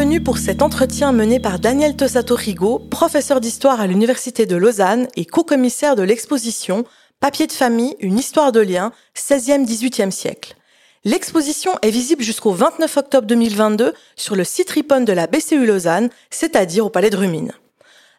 Bienvenue pour cet entretien mené par Daniel Tosato Rigo, professeur d'histoire à l'Université de Lausanne et co-commissaire de l'exposition Papier de famille, une histoire de lien, 16e-18e siècle. L'exposition est visible jusqu'au 29 octobre 2022 sur le site Ripon de la BCU Lausanne, c'est-à-dire au Palais de Rumine.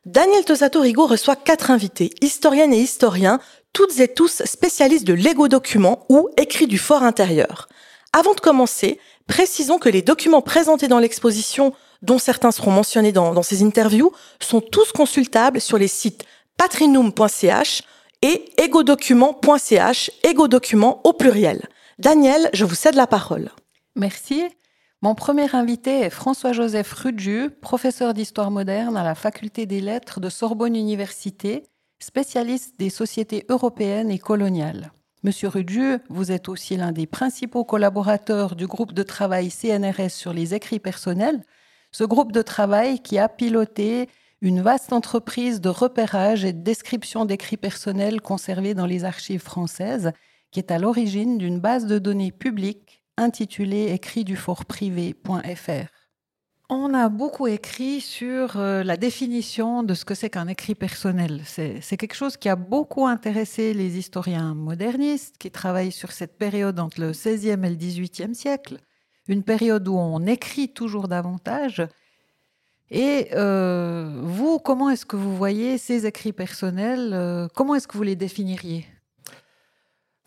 Daniel Tosato Rigo reçoit quatre invités, historiennes et historiens, toutes et tous spécialistes de Lego documents ou écrits du fort intérieur. Avant de commencer, précisons que les documents présentés dans l'exposition, dont certains seront mentionnés dans, ces interviews, sont tous consultables sur les sites patrinum.ch et egodocument.ch, egodocument au pluriel. Daniel, je vous cède la parole. Merci. Mon premier invité est François-Joseph Rudju, professeur d'histoire moderne à la Faculté des Lettres de Sorbonne Université, spécialiste des sociétés européennes et coloniales. Monsieur Rudju, vous êtes aussi l'un des principaux collaborateurs du groupe de travail CNRS sur les écrits personnels, ce groupe de travail qui a piloté une vaste entreprise de repérage et de description d'écrits personnels conservés dans les archives françaises qui est à l'origine d'une base de données publique intitulée écrit du fort privé.fr. On a beaucoup écrit sur euh, la définition de ce que c'est qu'un écrit personnel. C'est quelque chose qui a beaucoup intéressé les historiens modernistes qui travaillent sur cette période entre le XVIe et le XVIIIe siècle, une période où on écrit toujours davantage. Et euh, vous, comment est-ce que vous voyez ces écrits personnels? Euh, Comment est-ce que vous les définiriez?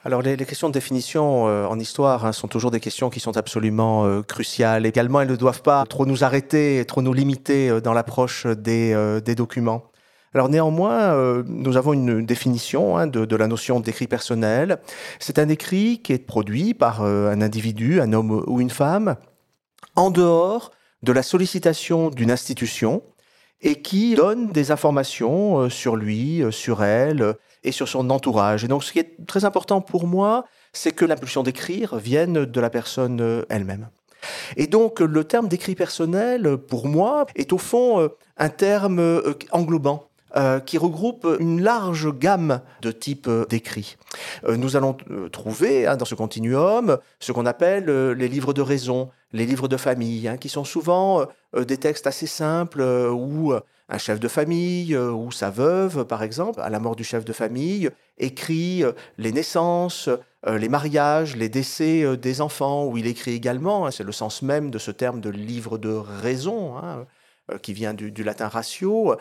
Alors les, questions de définition euh, en histoire hein, sont toujours des questions qui sont absolument euh, cruciales. Également, elles ne doivent pas trop nous arrêter, trop nous limiter euh, dans l'approche des, documents. Alors néanmoins, nous avons une définition hein, de, de, la notion d'écrit personnel. C'est un écrit qui est produit par un individu, un homme ou une femme, en dehors de la sollicitation d'une institution et qui donne des informations sur lui, sur elle, et sur son entourage. Et donc ce qui est très important pour moi, c'est que l'impulsion d'écrire vienne de la personne euh, elle-même. Et donc le terme d'écrit personnel, pour moi, est au fond euh, un terme euh, englobant. qui regroupe une large gamme de types d'écrits. nous allons trouver hein, dans ce continuum ce qu'on appelle les livres de raison, les livres de famille, hein, qui sont souvent des textes assez simples où un chef de famille euh, ou sa veuve, par exemple, à la mort du chef de famille, écrit euh, les naissances, euh, les mariages, les décès des enfants, où il écrit également, hein, c'est le sens même de ce terme de livre de raison, hein, qui vient du, latin ratio,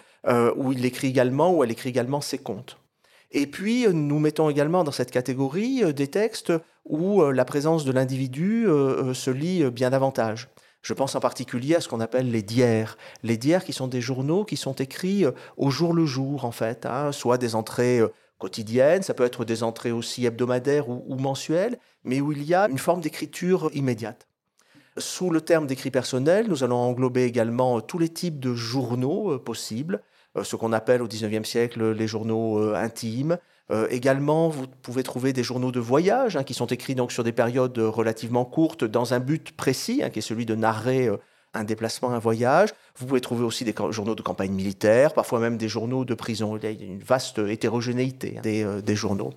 où il écrit également, où elle écrit également ses contes. Et puis, nous mettons également dans cette catégorie des textes où la présence de l'individu se lit bien davantage. Je pense en particulier à ce qu'on appelle les diaires. Les diaires qui sont des journaux qui sont écrits euh, au jour le jour, en fait, hein, soit des entrées euh, quotidiennes, ça peut être des entrées aussi hebdomadaires ou, mensuelles, mais où il y a une forme d'écriture immédiate. Sous le terme d'écrit personnel, nous allons englober également euh, tous les types de journaux possibles, ce qu'on appelle au XIXe siècle les journaux intimes, euh, également, vous pouvez trouver des journaux de voyage hein, qui sont écrits donc sur des périodes euh, relativement courtes dans un but précis, hein, qui est celui de narrer euh, un déplacement, un voyage. Vous pouvez trouver aussi des journaux de campagne militaire, parfois même des journaux de prison. Il y a une vaste hétérogénéité hein, des, journaux.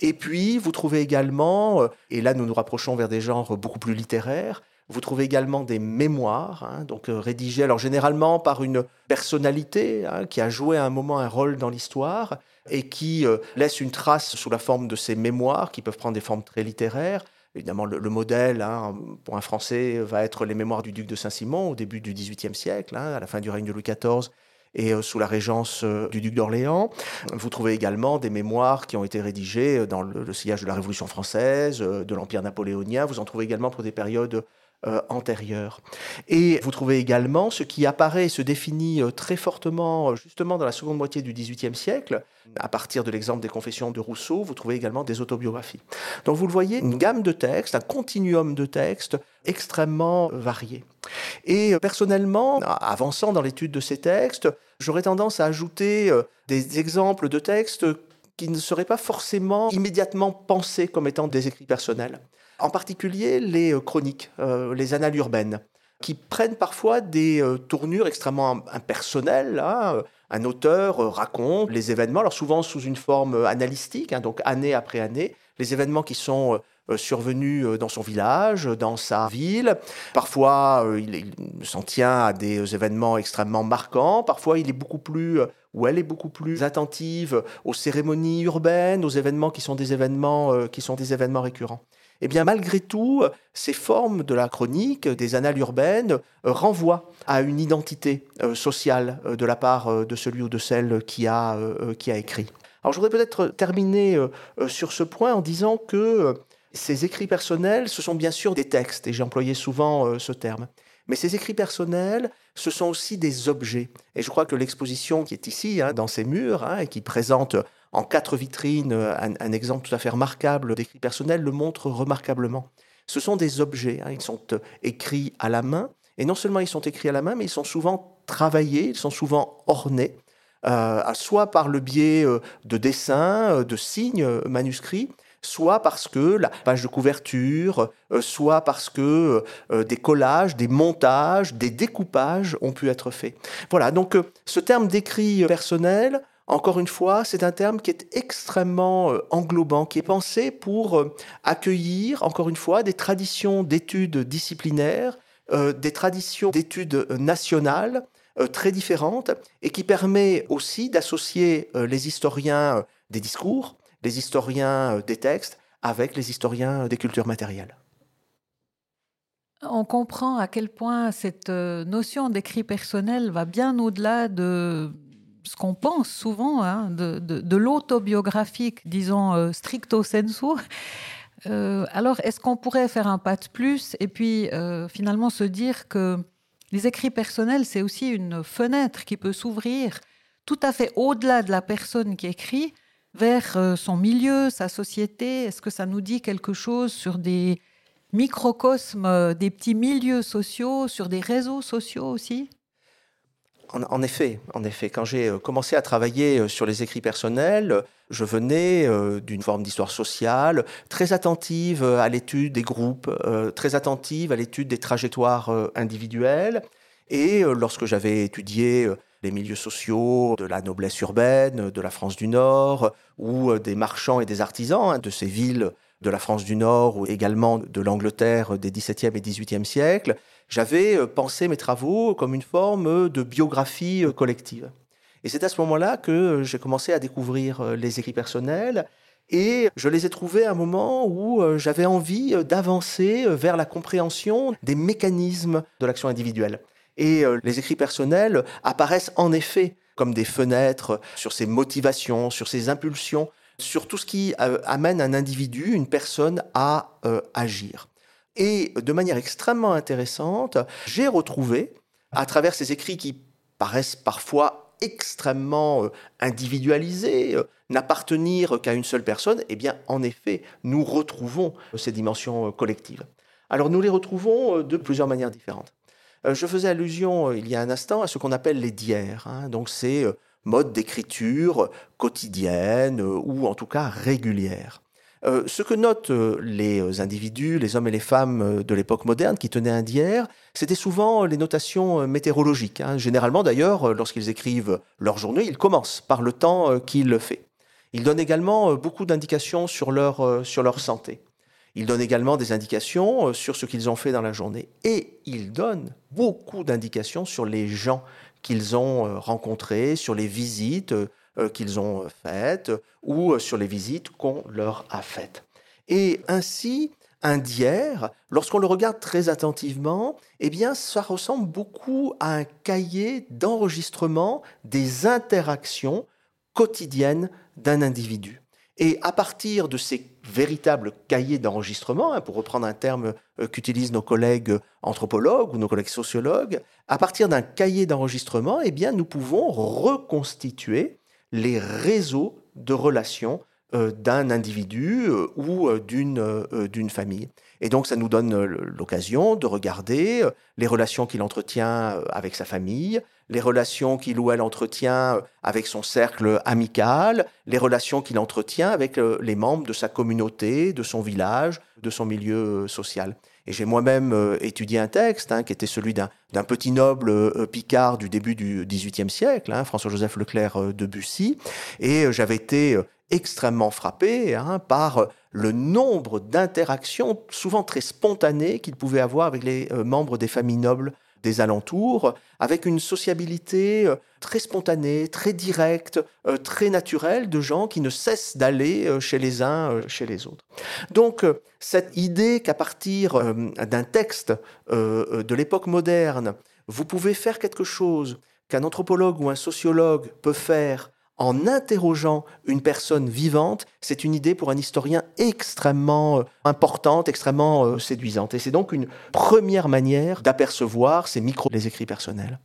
Et puis, vous trouvez également, et là nous nous rapprochons vers des genres beaucoup plus littéraires, vous trouvez également des mémoires, donc rédigées alors généralement par une personnalité qui a joué à un moment un rôle dans l'histoire, et qui euh, laisse une trace sous la forme de ces mémoires qui peuvent prendre des formes très littéraires. Évidemment, le, modèle hein, pour un Français va être les mémoires du duc de Saint-Simon au début du XVIIIe siècle, hein, à la fin du règne de Louis XIV et euh, sous la régence euh, du duc d'Orléans. Vous trouvez également des mémoires qui ont été rédigées dans le sillage de la Révolution française, de l'Empire napoléonien. Vous en trouvez également pour des périodes euh. Et vous trouvez également ce qui apparaît et se définit euh, très fortement euh, justement dans la seconde moitié du XVIIIe siècle, à partir de l'exemple des confessions de Rousseau, vous trouvez également des autobiographies. Donc vous le voyez, une gamme de textes, un continuum de textes extrêmement varié. Et personnellement, avançant dans l'étude de ces textes, j'aurais tendance à ajouter des exemples de textes qui ne seraient pas forcément immédiatement pensés comme étant des écrits personnels en particulier les euh, chroniques, euh, les annales urbaines, qui prennent parfois des euh, tournures extrêmement impersonnelles. Hein. Un auteur raconte les événements, alors souvent sous une forme analytique, hein, donc année après année, les événements qui sont survenus dans son village, dans sa ville. Parfois, il, s'en tient à des événements extrêmement marquants. Parfois, il est beaucoup plus où elle est beaucoup plus attentive aux cérémonies urbaines, aux événements qui sont des événements qui sont des événements récurrents. Eh bien, malgré tout, ces formes de la chronique, des annales urbaines, renvoient à une identité sociale de la part de celui ou de celle qui a, qui a écrit. Alors je voudrais peut-être terminer euh, euh, sur ce point en disant que euh, ces écrits personnels, ce sont bien sûr des textes, et j'ai employé souvent ce terme. Mais ces écrits personnels, ce sont aussi des objets. Et je crois que l'exposition qui est ici, hein, dans ces murs, hein, et qui présente en quatre vitrines un, exemple tout à fait remarquable d'écrits personnels, le montre remarquablement. Ce sont des objets, hein, ils sont écrits à la main, et non seulement ils sont écrits à la main, mais ils sont souvent travaillés, ils sont souvent ornés. Euh, soit par le biais euh, de dessins, euh, de signes manuscrits, soit parce que la page de couverture, soit parce que des collages, des montages, des découpages ont pu être faits. Voilà, donc ce terme d'écrit personnel, encore une fois, c'est un terme qui est extrêmement englobant, qui est pensé pour accueillir, encore une fois, des traditions d'études disciplinaires, des traditions d'études nationales, euh, très différente et qui permet aussi d'associer euh, les historiens euh, des discours, les historiens des textes avec les historiens des cultures matérielles. On comprend à quel point cette notion d'écrit personnel va bien au-delà de ce qu'on pense souvent, hein, de, l'autobiographique, disons stricto sensu. alors, est-ce qu'on pourrait faire un pas de plus et puis finalement se dire que les écrits personnels, c'est aussi une fenêtre qui peut s'ouvrir tout à fait au-delà de la personne qui écrit vers euh, son milieu, sa société? Est-ce que ça nous dit quelque chose sur des microcosmes, euh, des petits milieux sociaux, sur des réseaux sociaux aussi? En, effet, en effet, quand j'ai euh, commencé à travailler euh, sur les écrits personnels, je venais euh, d'une forme d'histoire sociale, très attentive à l'étude des groupes, très attentive à l'étude des trajectoires individuelles. Et lorsque j'avais étudié les milieux sociaux de la noblesse urbaine, de la France du Nord, ou des marchands et des artisans hein, de ces villes de la France du Nord ou également de l'Angleterre des XVIIe et XVIIIe siècles, j'avais euh, pensé mes travaux comme une forme de biographie euh, collective. Et c'est à ce moment-là que euh, j'ai commencé à découvrir les écrits personnels et je les ai trouvés à un moment où j'avais envie d'avancer vers la compréhension des mécanismes de l'action individuelle. Et les écrits personnels apparaissent en effet comme des fenêtres sur ses motivations, sur ses impulsions, sur tout ce qui amène un individu, une personne à agir. Et de manière extrêmement intéressante, j'ai retrouvé, à travers ces écrits qui paraissent parfois extrêmement euh, individualisés, euh, n'appartenir qu'à une seule personne, eh bien, en effet, nous retrouvons ces dimensions euh, collectives. Alors, nous les retrouvons de plusieurs manières différentes. Je faisais allusion il y a un instant à ce qu'on appelle les dières. Hein. donc, c'est mode d'écriture quotidienne ou en tout cas régulière. Euh, ce que notent euh, les individus, les hommes et les femmes euh, de l'époque moderne qui tenaient un diaire, c'était souvent les notations météorologiques. Hein. Généralement d'ailleurs, lorsqu'ils écrivent leur journée, ils commencent par le temps qu'ils fait. Ils donnent également beaucoup d'indications sur leur, sur leur santé. Ils donnent également des indications sur ce qu'ils ont fait dans la journée. Et ils donnent beaucoup d'indications sur les gens qu'ils ont rencontrés, sur les visites, euh, qu'ils ont faites ou euh, sur les visites qu'on leur a faites. Et ainsi, un diaire, lorsqu'on le regarde très attentivement, eh bien, ça ressemble beaucoup à un cahier d'enregistrement des interactions quotidiennes d'un individu. Et à partir de ces véritables cahiers d'enregistrement, hein, pour reprendre un terme euh, qu'utilisent nos collègues anthropologues ou nos collègues sociologues, à partir d'un cahier d'enregistrement, eh bien, nous pouvons reconstituer les réseaux de relations euh, d'un individu euh, ou euh, d'une famille. Et donc, ça nous donne l'occasion de regarder les relations qu'il entretient avec sa famille, les relations qu'il ou elle entretient avec son cercle amical, les relations qu'il entretient avec les membres de sa communauté, de son village, de son milieu social. Et j'ai moi-même euh, étudié un texte hein, qui était celui d'un petit noble euh, picard du début du XVIIIe siècle, hein, François-Joseph Leclerc euh, de Bussy, et j'avais été extrêmement frappé hein, par le nombre d'interactions, souvent très spontanées, qu'il pouvait avoir avec les euh, membres des familles nobles des alentours, avec une sociabilité euh, très spontanée, très directe, euh, très naturelle de gens qui ne cessent d'aller chez les uns, chez les autres. Donc cette idée qu'à partir d'un texte de l'époque moderne, vous pouvez faire quelque chose qu'un anthropologue ou un sociologue peut faire en interrogeant une personne vivante, c'est une idée pour un historien extrêmement euh, importante, extrêmement euh, séduisante. Et c'est donc une première manière d'apercevoir ces micros, les écrits personnels.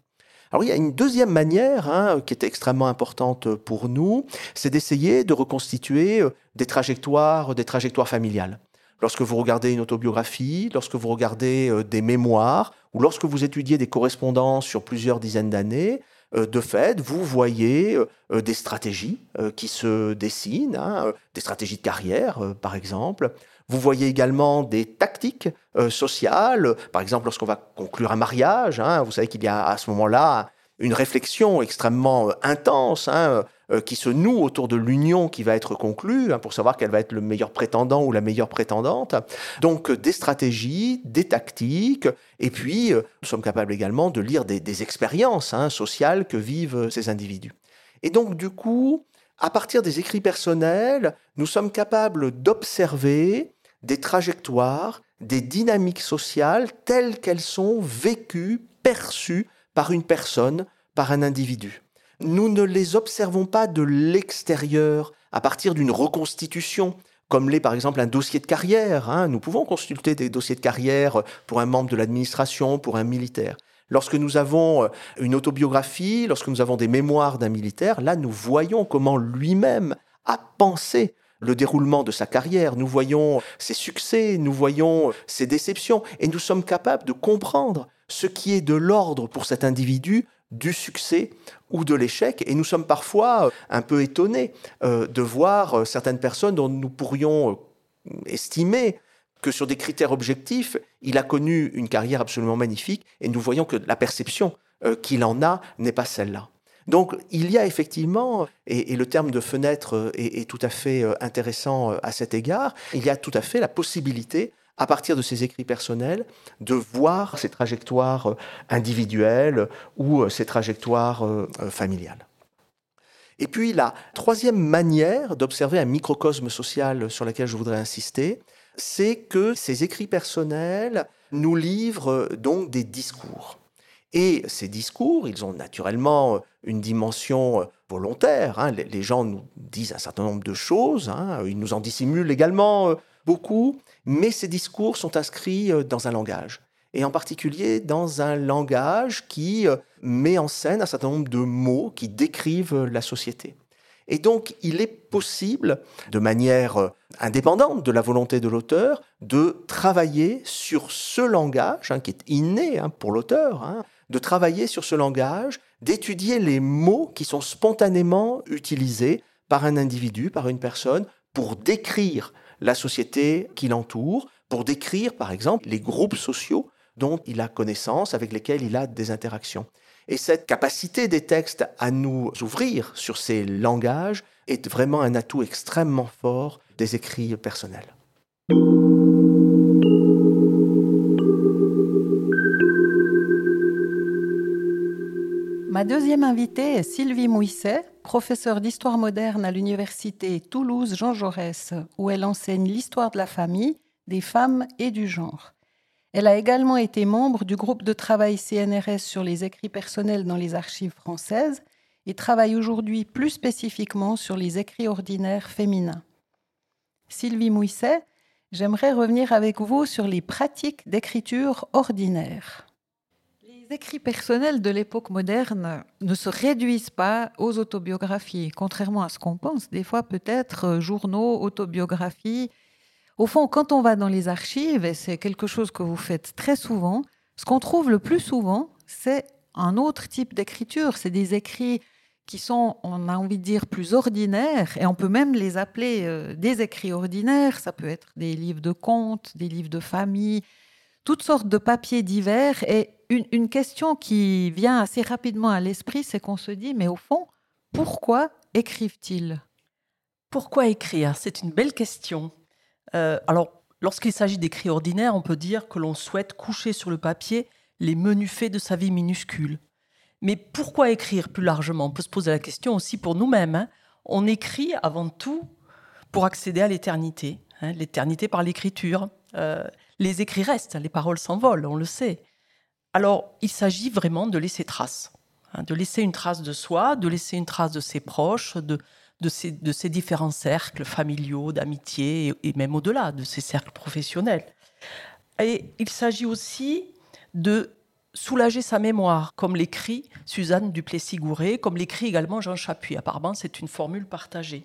Alors il y a une deuxième manière hein, qui est extrêmement importante pour nous, c'est d'essayer de reconstituer euh, des trajectoires, des trajectoires familiales. Lorsque vous regardez une autobiographie, lorsque vous regardez des mémoires, ou lorsque vous étudiez des correspondances sur plusieurs dizaines d'années, de fait, vous voyez euh, euh, des stratégies qui se dessinent, hein, des stratégies de carrière, par exemple. Vous voyez également des tactiques sociales, par exemple lorsqu'on va conclure un mariage. Hein, vous savez qu'il y a à ce moment-là une réflexion extrêmement intense. Hein, euh, qui se noue autour de l'union qui va être conclue, hein, pour savoir quel va être le meilleur prétendant ou la meilleure prétendante. Donc euh, des stratégies, des tactiques, et puis euh, nous sommes capables également de lire des, expériences hein, sociales que vivent ces individus. Et donc du coup, à partir des écrits personnels, nous sommes capables d'observer des trajectoires, des dynamiques sociales telles qu'elles sont vécues, perçues par une personne, par un individu nous ne les observons pas de l'extérieur, à partir d'une reconstitution, comme l'est par exemple un dossier de carrière. Hein. Nous pouvons consulter des dossiers de carrière pour un membre de l'administration, pour un militaire. Lorsque nous avons euh, une autobiographie, lorsque nous avons des mémoires d'un militaire, là nous voyons comment lui-même a pensé le déroulement de sa carrière, nous voyons ses succès, nous voyons ses déceptions, et nous sommes capables de comprendre ce qui est de l'ordre pour cet individu du succès ou de l'échec. Et nous sommes parfois euh, un peu étonnés euh, de voir euh, certaines personnes dont nous pourrions estimer que sur des critères objectifs, il a connu une carrière absolument magnifique et nous voyons que la perception qu'il en a n'est pas celle-là. Donc il y a effectivement, et, le terme de fenêtre est, tout à fait intéressant à cet égard, il y a tout à fait la possibilité à partir de ses écrits personnels, de voir ses trajectoires euh, individuelles ou ses euh, trajectoires euh, familiales. Et puis la troisième manière d'observer un microcosme social sur lequel je voudrais insister, c'est que ces écrits personnels nous livrent donc des discours. Et ces discours, ils ont naturellement une dimension volontaire. Hein. Les gens nous disent un certain nombre de choses, hein. ils nous en dissimulent également beaucoup, mais ces discours sont inscrits euh, dans un langage, et en particulier dans un langage qui euh, met en scène un certain nombre de mots qui décrivent euh, la société. Et donc, il est possible, de manière indépendante de la volonté de l'auteur, de travailler sur ce langage, hein, qui est inné hein, pour l'auteur, hein, de travailler sur ce langage, d'étudier les mots qui sont spontanément utilisés par un individu, par une personne, pour décrire la société qui l'entoure, pour décrire par exemple les groupes sociaux dont il a connaissance, avec lesquels il a des interactions. Et cette capacité des textes à nous ouvrir sur ces langages est vraiment un atout extrêmement fort des écrits personnels. Ma deuxième invitée est Sylvie Mouisset, professeure d'histoire moderne à l'université Toulouse Jean Jaurès, où elle enseigne l'histoire de la famille, des femmes et du genre. Elle a également été membre du groupe de travail CNRS sur les écrits personnels dans les archives françaises et travaille aujourd'hui plus spécifiquement sur les écrits ordinaires féminins. Sylvie Mouisset, j'aimerais revenir avec vous sur les pratiques d'écriture ordinaire. Les écrits personnels de l'époque moderne ne se réduisent pas aux autobiographies, contrairement à ce qu'on pense. Des fois, peut-être euh, journaux, autobiographies. Au fond, quand on va dans les archives, et c'est quelque chose que vous faites très souvent, ce qu'on trouve le plus souvent, c'est un autre type d'écriture. C'est des écrits qui sont, on a envie de dire, plus ordinaires, et on peut même les appeler euh, des écrits ordinaires. Ça peut être des livres de contes, des livres de famille, toutes sortes de papiers divers. Et une, question qui vient assez rapidement à l'esprit, c'est qu'on se dit, mais au fond, pourquoi écrivent-ils? Pourquoi écrire? C'est une belle question. alors, lorsqu'il s'agit d'écrits ordinaires, on peut dire que l'on souhaite coucher sur le papier les menus faits de sa vie minuscule. Mais pourquoi écrire plus largement? On peut se poser la question aussi pour nous-mêmes. Hein. On écrit avant tout pour accéder à l'éternité, hein, l'éternité par l'écriture. Euh, les écrits restent, les paroles s'envolent, on le sait. Alors, il s'agit vraiment de laisser trace, hein, de laisser une trace de soi, de laisser une trace de ses proches, de, de, ces, de ces différents cercles familiaux, d'amitié, et, même au-delà, de ces cercles professionnels. Et il s'agit aussi de soulager sa mémoire, comme l'écrit Suzanne Duplessis-Gouret, comme l'écrit également Jean Chapuis. Apparemment, c'est une formule partagée.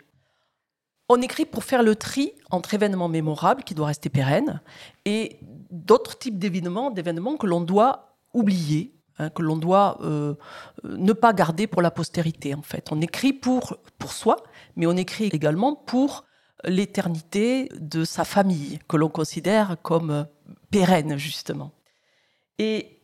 On écrit pour faire le tri entre événements mémorables qui doivent rester pérennes et d'autres types d'événements, d'événements que l'on doit oublier, hein, que l'on doit euh, ne pas garder pour la postérité. En fait, on écrit pour pour soi, mais on écrit également pour l'éternité de sa famille que l'on considère comme pérenne justement. Et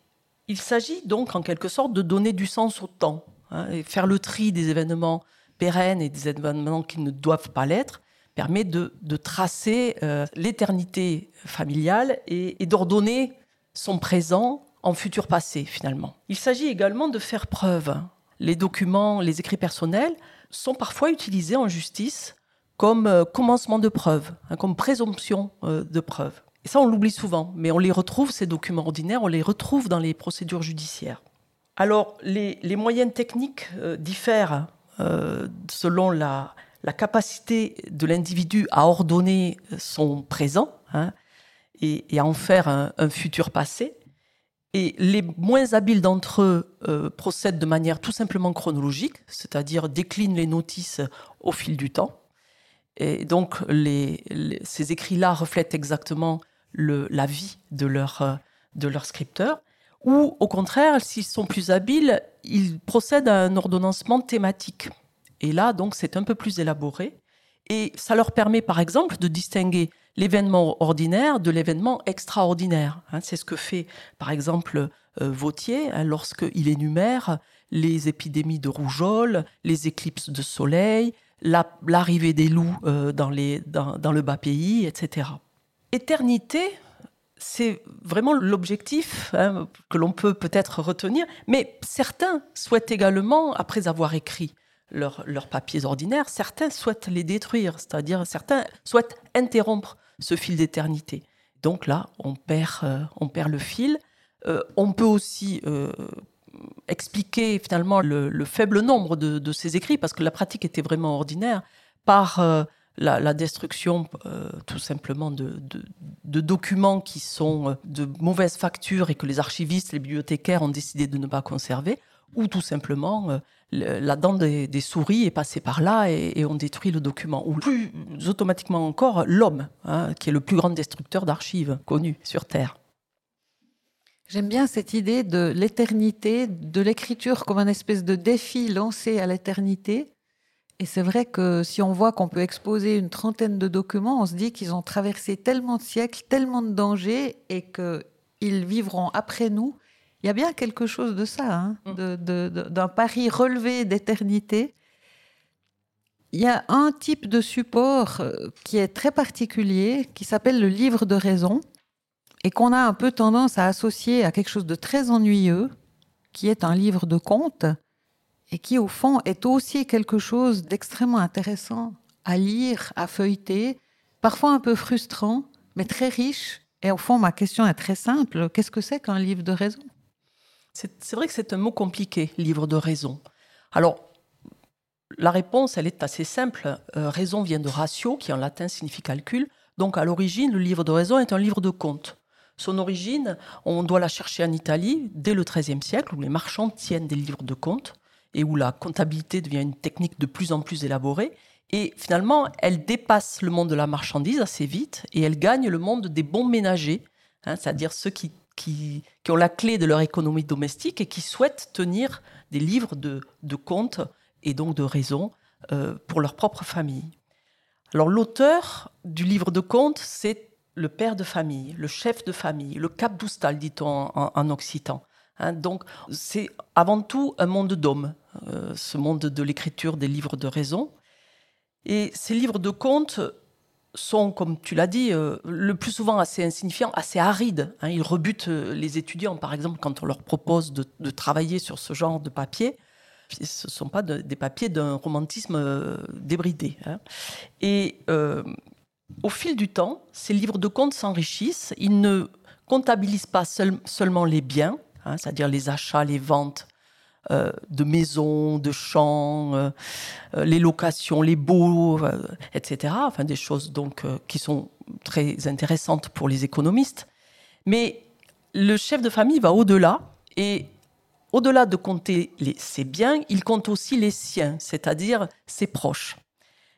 il s'agit donc en quelque sorte de donner du sens au temps, hein, et faire le tri des événements pérennes et des événements qui ne doivent pas l'être permet de, tracer euh, l'éternité familiale et, d'ordonner son présent en futur passé finalement. Il s'agit également de faire preuve. Les documents, les écrits personnels sont parfois utilisés en justice comme euh, commencement de preuve, hein, comme présomption euh, de preuve. Et ça, on l'oublie souvent, mais on les retrouve, ces documents ordinaires, on les retrouve dans les procédures judiciaires. Alors, les, moyens techniques euh, diffèrent selon la, capacité de l'individu à ordonner son présent hein, et, à en faire un, futur passé. Et les moins habiles d'entre eux euh, procèdent de manière tout simplement chronologique, c'est-à-dire déclinent les notices au fil du temps. Et donc, ces écrits-là reflètent exactement la vie de leur, euh, de leur scripteur, ou au contraire, s'ils sont plus habiles, ils procèdent à un ordonnancement thématique. Et là, donc, c'est un peu plus élaboré. Et ça leur permet, par exemple, de distinguer l'événement ordinaire de l'événement extraordinaire. Hein. c'est ce que fait, par exemple, euh, Vautier hein, lorsqu'il énumère les épidémies de rougeole, les éclipses de soleil, l'arrivée des loups euh, dans, le bas pays, etc. Éternité, c'est vraiment l'objectif hein, que l'on peut peut-être retenir, mais certains souhaitent également, après avoir écrit leurs papiers ordinaires, certains souhaitent les détruire, c'est-à-dire certains souhaitent interrompre ce fil d'éternité. Donc là, on perd, euh, on perd le fil. Euh, on peut aussi euh, expliquer finalement le, faible nombre de, ces écrits, parce que la pratique était vraiment ordinaire, par la, destruction tout simplement de, documents qui sont de mauvaise facture et que les archivistes, les bibliothécaires ont décidé de ne pas conserver, ou tout simplement la dent des, souris est passée par là et, on détruit le document. Ou plus automatiquement encore, l'homme, hein, qui est le plus grand destructeur d'archives connu sur Terre. J'aime bien cette idée de l'éternité, de l'écriture comme un espèce de défi lancé à l'éternité et c'est vrai que si on voit qu'on peut exposer une trentaine de documents, on se dit qu'ils ont traversé tellement de siècles, tellement de dangers, et qu'ils vivront après nous. Il y a bien quelque chose de ça, hein, mm. d'un pari relevé d'éternité. Il y a un type de support euh, qui est très particulier, qui s'appelle le livre de raison, et qu'on a un peu tendance à associer à quelque chose de très ennuyeux, qui est un livre de contes et qui, au fond, est aussi quelque chose d'extrêmement intéressant à lire, à feuilleter, parfois un peu frustrant, mais très riche. Et au fond, ma question est très simple. Qu'est-ce que c'est qu'un livre de raison? C'est vrai que c'est un mot compliqué, livre de raison. Alors, la réponse, elle est assez simple. Euh, raison vient de ratio, qui en latin signifie calcul. Donc, à l'origine, le livre de raison est un livre de compte. Son origine, on doit la chercher en Italie dès le XIIIe siècle, où les marchands tiennent des livres de compte et où la comptabilité devient une technique de plus en plus élaborée. Et finalement, elle dépasse le monde de la marchandise assez vite et elle gagne le monde des bons ménagers, hein, c'est-à-dire ceux qui, qui, ont la clé de leur économie domestique et qui souhaitent tenir des livres de, de comptes et donc de raison euh, pour leur propre famille. Alors l'auteur du livre de comptes, c'est le père de famille, le chef de famille, le cap d'oustal, dit-on en occitan. Hein, donc, c'est avant tout un monde d'hommes, euh, ce monde de l'écriture des livres de raison. Et ces livres de contes sont, comme tu l'as dit, euh, le plus souvent assez insignifiants, assez arides. Hein. Ils rebutent euh, les étudiants, par exemple, quand on leur propose de, travailler sur ce genre de papier. Ce ne sont pas des papiers d'un romantisme euh, débridé. Hein. Et au fil du temps, ces livres de comptes s'enrichissent. Ils ne comptabilisent pas seulement les biens, hein, c'est-à-dire les achats, les ventes, euh, de maisons, de champs, euh, euh, les locations, les baux, etc. Enfin, des choses donc qui sont très intéressantes pour les économistes. Mais le chef de famille va au-delà et au-delà de compter les, ses biens, il compte aussi les siens, c'est-à-dire ses proches.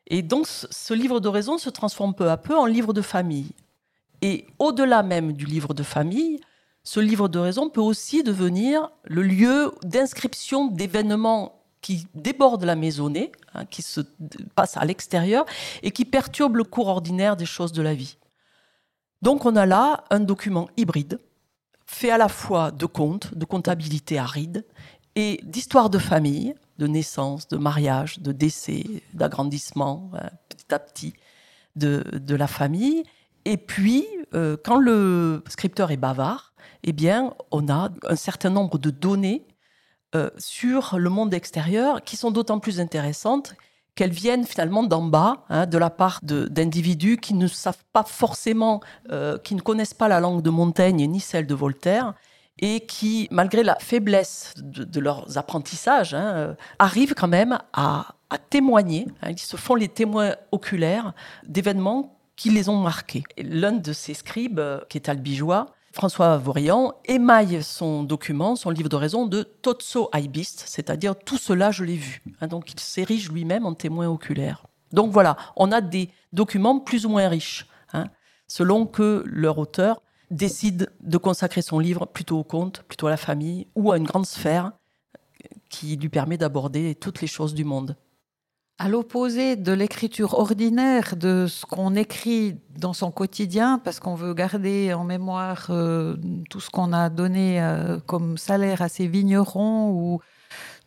Et donc, ce livre de raison se transforme peu à peu en livre de famille. Et au-delà même du livre de famille, ce livre de raison peut aussi devenir le lieu d'inscription d'événements qui débordent la maisonnée, hein, qui se passent à l'extérieur et qui perturbent le cours ordinaire des choses de la vie. Donc on a là un document hybride, fait à la fois de comptes, de comptabilité aride et d'histoire de famille, de naissance, de mariage, de décès, d'agrandissement, hein, petit à petit, de, de, la famille. Et puis, euh, quand le scripteur est bavard, eh bien, on a un certain nombre de données euh, sur le monde extérieur qui sont d'autant plus intéressantes qu'elles viennent finalement d'en bas, hein, de la part d'individus qui ne savent pas forcément, euh, qui ne connaissent pas la langue de Montaigne ni celle de Voltaire, et qui, malgré la faiblesse de, leurs apprentissages, hein, arrivent quand même à, témoigner, hein, ils se font les témoins oculaires d'événements qui les ont marqués. L'un de ces scribes, qui est albigeois, François Vaurian émaille son document, son livre de raison, de Totso Aibist, c'est-à-dire tout cela je l'ai vu. Hein, donc il s'érige lui-même en témoin oculaire. Donc voilà, on a des documents plus ou moins riches, hein, selon que leur auteur décide de consacrer son livre plutôt au conte, plutôt à la famille ou à une grande sphère qui lui permet d'aborder toutes les choses du monde. À l'opposé de l'écriture ordinaire, de ce qu'on écrit dans son quotidien, parce qu'on veut garder en mémoire euh, tout ce qu'on a donné euh, comme salaire à ses vignerons ou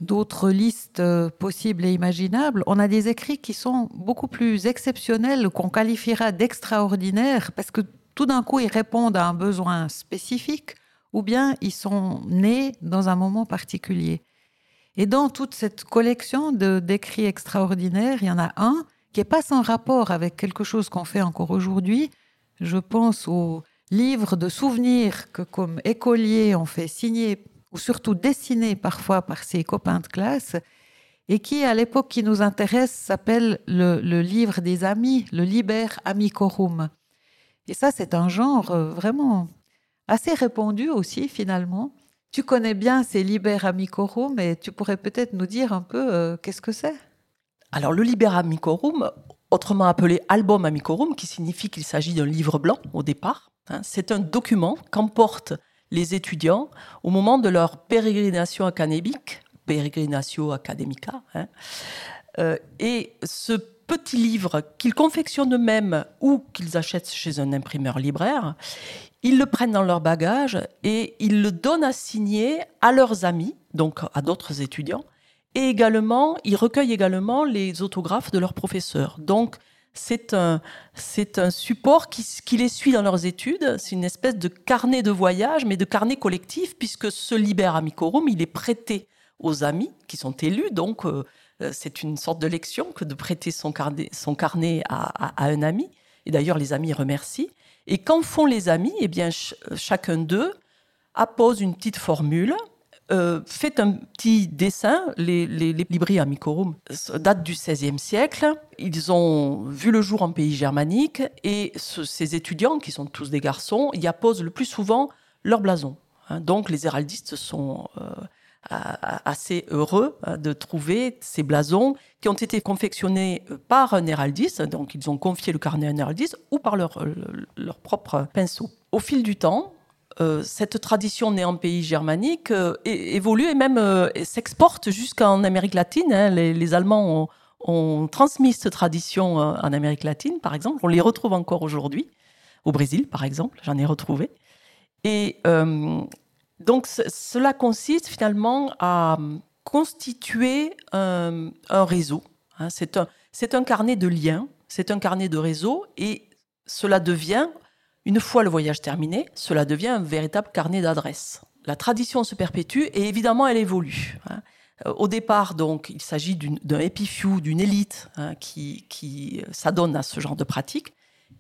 d'autres listes euh, possibles et imaginables, on a des écrits qui sont beaucoup plus exceptionnels, qu'on qualifiera d'extraordinaires, parce que tout d'un coup, ils répondent à un besoin spécifique, ou bien ils sont nés dans un moment particulier. Et dans toute cette collection d'écrits extraordinaires, il y en a un qui n'est pas sans rapport avec quelque chose qu'on fait encore aujourd'hui. Je pense aux livres de souvenirs que, comme écoliers, on fait signer ou surtout dessiner parfois par ses copains de classe et qui, à l'époque qui nous intéresse, s'appelle le, le, livre des amis, le Liber Amicorum. Et ça, c'est un genre euh, vraiment assez répandu aussi, finalement. Tu connais bien ces Liber Amicorum, mais tu pourrais peut-être nous dire un peu euh, qu'est-ce que c'est? Alors, le Liber Amicorum, autrement appelé Album Amicorum, qui signifie qu'il s'agit d'un livre blanc au départ, hein, c'est un document qu'emportent les étudiants au moment de leur pérégrination académique, pérégrinatio academica. Hein. Euh, et ce petit livre qu'ils confectionnent eux-mêmes ou qu'ils achètent chez un imprimeur libraire, ils le prennent dans leur bagage et ils le donnent à signer à leurs amis, donc à d'autres étudiants. Et également, ils recueillent également les autographes de leurs professeurs. Donc, c'est un, c'est un support qui, les suit dans leurs études. C'est une espèce de carnet de voyage, mais de carnet collectif, puisque ce Liber Amicorum, il est prêté aux amis qui sont élus. Donc, euh, c'est une sorte de lection que de prêter son carnet, à un ami. Et d'ailleurs, les amis remercient. Et qu'en font les amis Eh bien, chacun d'eux appose une petite formule, euh, fait un petit dessin. Les, les, amicorum datent du XVIe siècle. Ils ont vu le jour en pays germanique et ces étudiants, qui sont tous des garçons, y apposent le plus souvent leur blason. Hein. donc les héraldistes sont euh, assez heureux hein, de trouver ces blasons qui ont été confectionnés euh, par un héraldiste, donc ils ont confié le carnet à un héraldiste, ou par leur, euh, leur propre pinceau. Au fil du temps, euh, cette tradition née en pays germanique évolue et même s'exporte jusqu'en Amérique latine. Hein. Les, Allemands ont, transmis cette tradition en Amérique latine, par exemple. On les retrouve encore aujourd'hui. Au Brésil, par exemple, j'en ai retrouvé. Et donc cela consiste finalement à constituer un, réseau. Hein. C'est un, carnet de liens c'est un carnet de réseau et cela devient, une fois le voyage terminé, cela devient un véritable carnet d'adresses. La tradition se perpétue et évidemment elle évolue. Hein. Euh, au départ, donc, il s'agit d'un épifew, d'une élite hein, qui, qui s'adonne à ce genre de pratique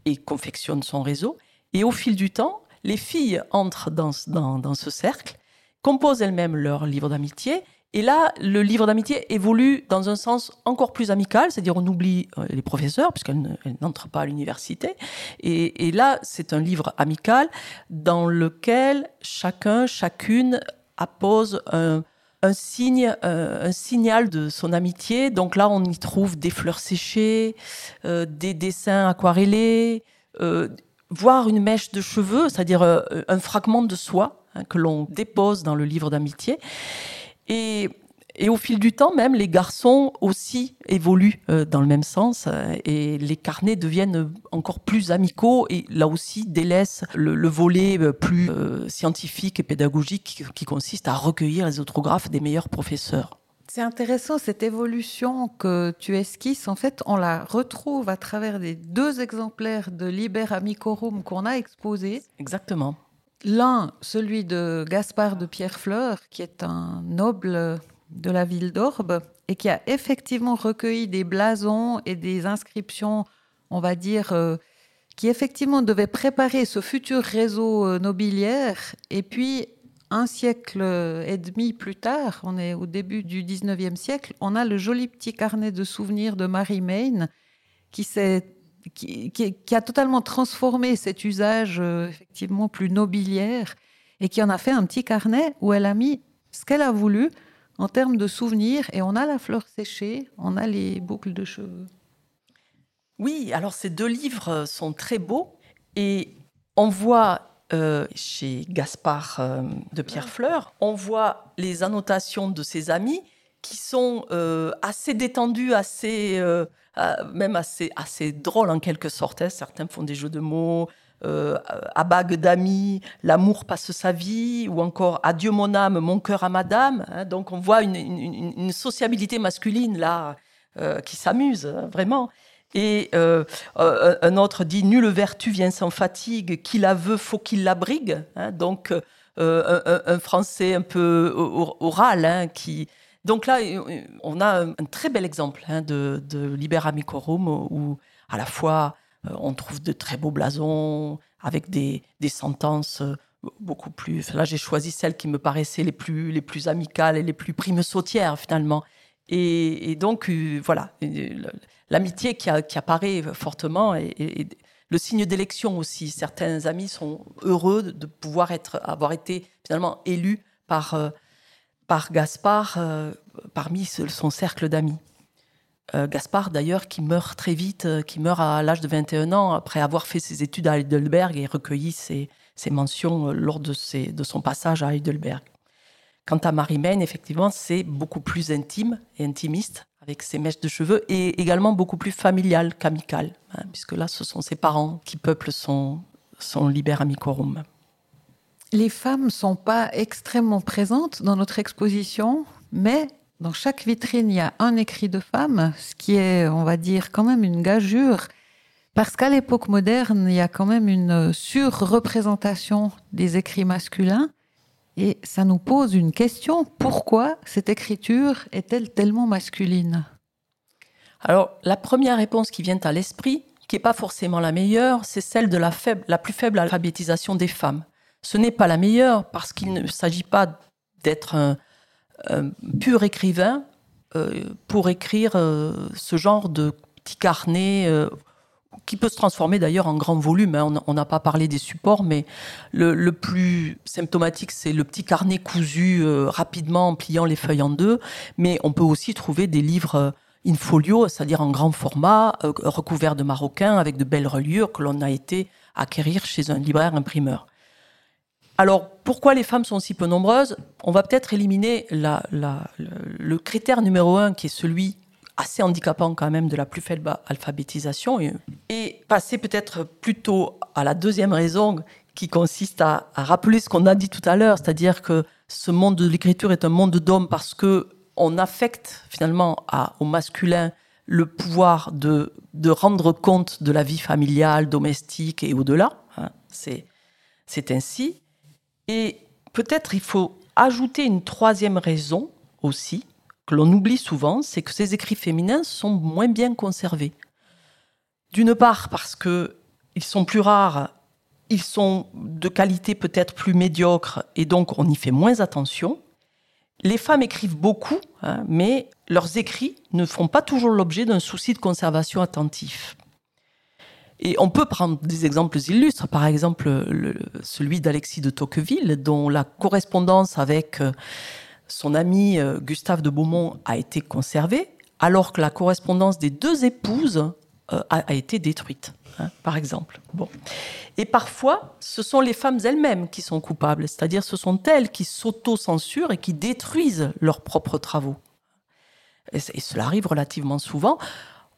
et confectionne son réseau. Et au fil du temps, les filles entrent dans, ce cercle, composent elles-mêmes leur livre d'amitié et là, le livre d'amitié évolue dans un sens encore plus amical, c'est-à-dire on oublie euh, les professeurs, puisqu'elles n'entrent pas à l'université. Et, là, c'est un livre amical dans lequel chacun, chacune appose un, signe, euh, un signal de son amitié. Donc là, on y trouve des fleurs séchées, euh, des dessins aquarellés, voire une mèche de cheveux, c'est-à-dire un fragment de soie hein, que l'on dépose dans le livre d'amitié. Et, au fil du temps, même, les garçons aussi évoluent euh, dans le même sens euh, et les carnets deviennent encore plus amicaux et là aussi délaissent le, volet euh, plus scientifique et pédagogique qui, consiste à recueillir les autographes des meilleurs professeurs. C'est intéressant, cette évolution que tu esquisses, en fait, on la retrouve à travers les deux exemplaires de Liber Amicorum qu'on a exposés. Exactement. L'un, celui de Gaspard de Pierrefleur, qui est un noble de la ville d'Orbe et qui a effectivement recueilli des blasons et des inscriptions, on va dire, euh, qui effectivement devaient préparer ce futur réseau euh, nobiliaire. Et puis, un siècle et demi plus tard, on est au début du 19e siècle, on a le joli petit carnet de souvenirs de Marie s'est qui, a totalement transformé cet usage euh, effectivement plus nobiliaire et qui en a fait un petit carnet où elle a mis ce qu'elle a voulu en termes de souvenirs et on a la fleur séchée, on a les boucles de cheveux. Oui, alors ces deux livres sont très beaux et on voit euh, chez Gaspard euh, de Pierre Fleur, on voit les annotations de ses amis qui sont assez détendues, assez euh, même assez, assez drôle en quelque sorte. Hein. Certains font des jeux de mots. Euh, à bague d'amis, l'amour passe sa vie, ou encore adieu mon âme, mon cœur à madame. Hein. Donc on voit une, sociabilité masculine là euh, qui s'amuse hein, vraiment. Et un autre dit nulle vertu vient sans fatigue, qui la veut faut qu'il la brigue. donc un, français un peu oral qui donc là, on a un très bel exemple hein, de, de Liber Amicorum où à la fois euh, on trouve de très beaux blasons avec des, sentences euh, beaucoup plus. Là, j'ai choisi celles qui me paraissaient les plus, les plus amicales et les plus primes sautières finalement. Et, donc, euh, voilà, l'amitié qui, apparaît fortement et, le signe d'élection aussi. Certains amis sont heureux de pouvoir être, avoir été finalement élus par par Gaspard euh, parmi son cercle d'amis. Euh, Gaspard, d'ailleurs, qui meurt très vite, euh, qui meurt à l'âge de 21 ans, après avoir fait ses études à Heidelberg et recueilli ses, mentions lors de, de, son passage à Heidelberg. Quant à Marie-Maine, effectivement, c'est beaucoup plus intime et intimiste, avec ses mèches de cheveux, et également beaucoup plus familial qu'amical, hein, puisque là, ce sont ses parents qui peuplent son, son Liber Amicorum. Les femmes ne sont pas extrêmement présentes dans notre exposition, mais dans chaque vitrine, il y a un écrit de femme, ce qui est, on va dire, quand même une gageure, parce qu'à l'époque moderne, il y a quand même une surreprésentation des écrits masculins, et ça nous pose une question, pourquoi cette écriture est-elle tellement masculine? Alors, la première réponse qui vient à l'esprit, qui n'est pas forcément la meilleure, c'est celle de la, plus faible alphabétisation des femmes. Ce n'est pas la meilleure parce qu'il ne s'agit pas d'être un, pur écrivain euh, pour écrire euh, ce genre de petit carnet euh, qui peut se transformer d'ailleurs en grand volume. Hein. On n'a pas parlé des supports, mais le, plus symptomatique, c'est le petit carnet cousu rapidement en pliant les feuilles en deux. Mais on peut aussi trouver des livres in folio, c'est-à-dire en grand format, recouverts de maroquin, avec de belles reliures que l'on a été acquérir chez un libraire imprimeur. Alors, pourquoi les femmes sont si peu nombreuses? On va peut-être éliminer le, critère numéro un, qui est celui assez handicapant quand même de la plus faible alphabétisation, et, passer peut-être plutôt à la deuxième raison, qui consiste à, rappeler ce qu'on a dit tout à l'heure, c'est-à-dire que ce monde de l'écriture est un monde d'hommes parce que on affecte finalement au masculin le pouvoir de, de rendre compte de la vie familiale, domestique et au-delà. Hein. C'est, c'est ainsi. Et peut-être il faut ajouter une troisième raison aussi, que l'on oublie souvent, c'est que ces écrits féminins sont moins bien conservés. D'une part parce que ils sont plus rares, ils sont de qualité peut-être plus médiocre et donc on y fait moins attention. Les femmes écrivent beaucoup, hein, mais leurs écrits ne font pas toujours l'objet d'un souci de conservation attentif. Et on peut prendre des exemples illustres, par exemple celui d'Alexis de Tocqueville, dont la correspondance avec euh, son ami euh, Gustave de Beaumont a été conservée, alors que la correspondance des deux épouses euh, a, été détruite, hein, par exemple. Bon. Et parfois, ce sont les femmes elles-mêmes qui sont coupables, c'est-à-dire ce sont elles qui s'auto-censurent et qui détruisent leurs propres travaux. Et, cela arrive relativement souvent.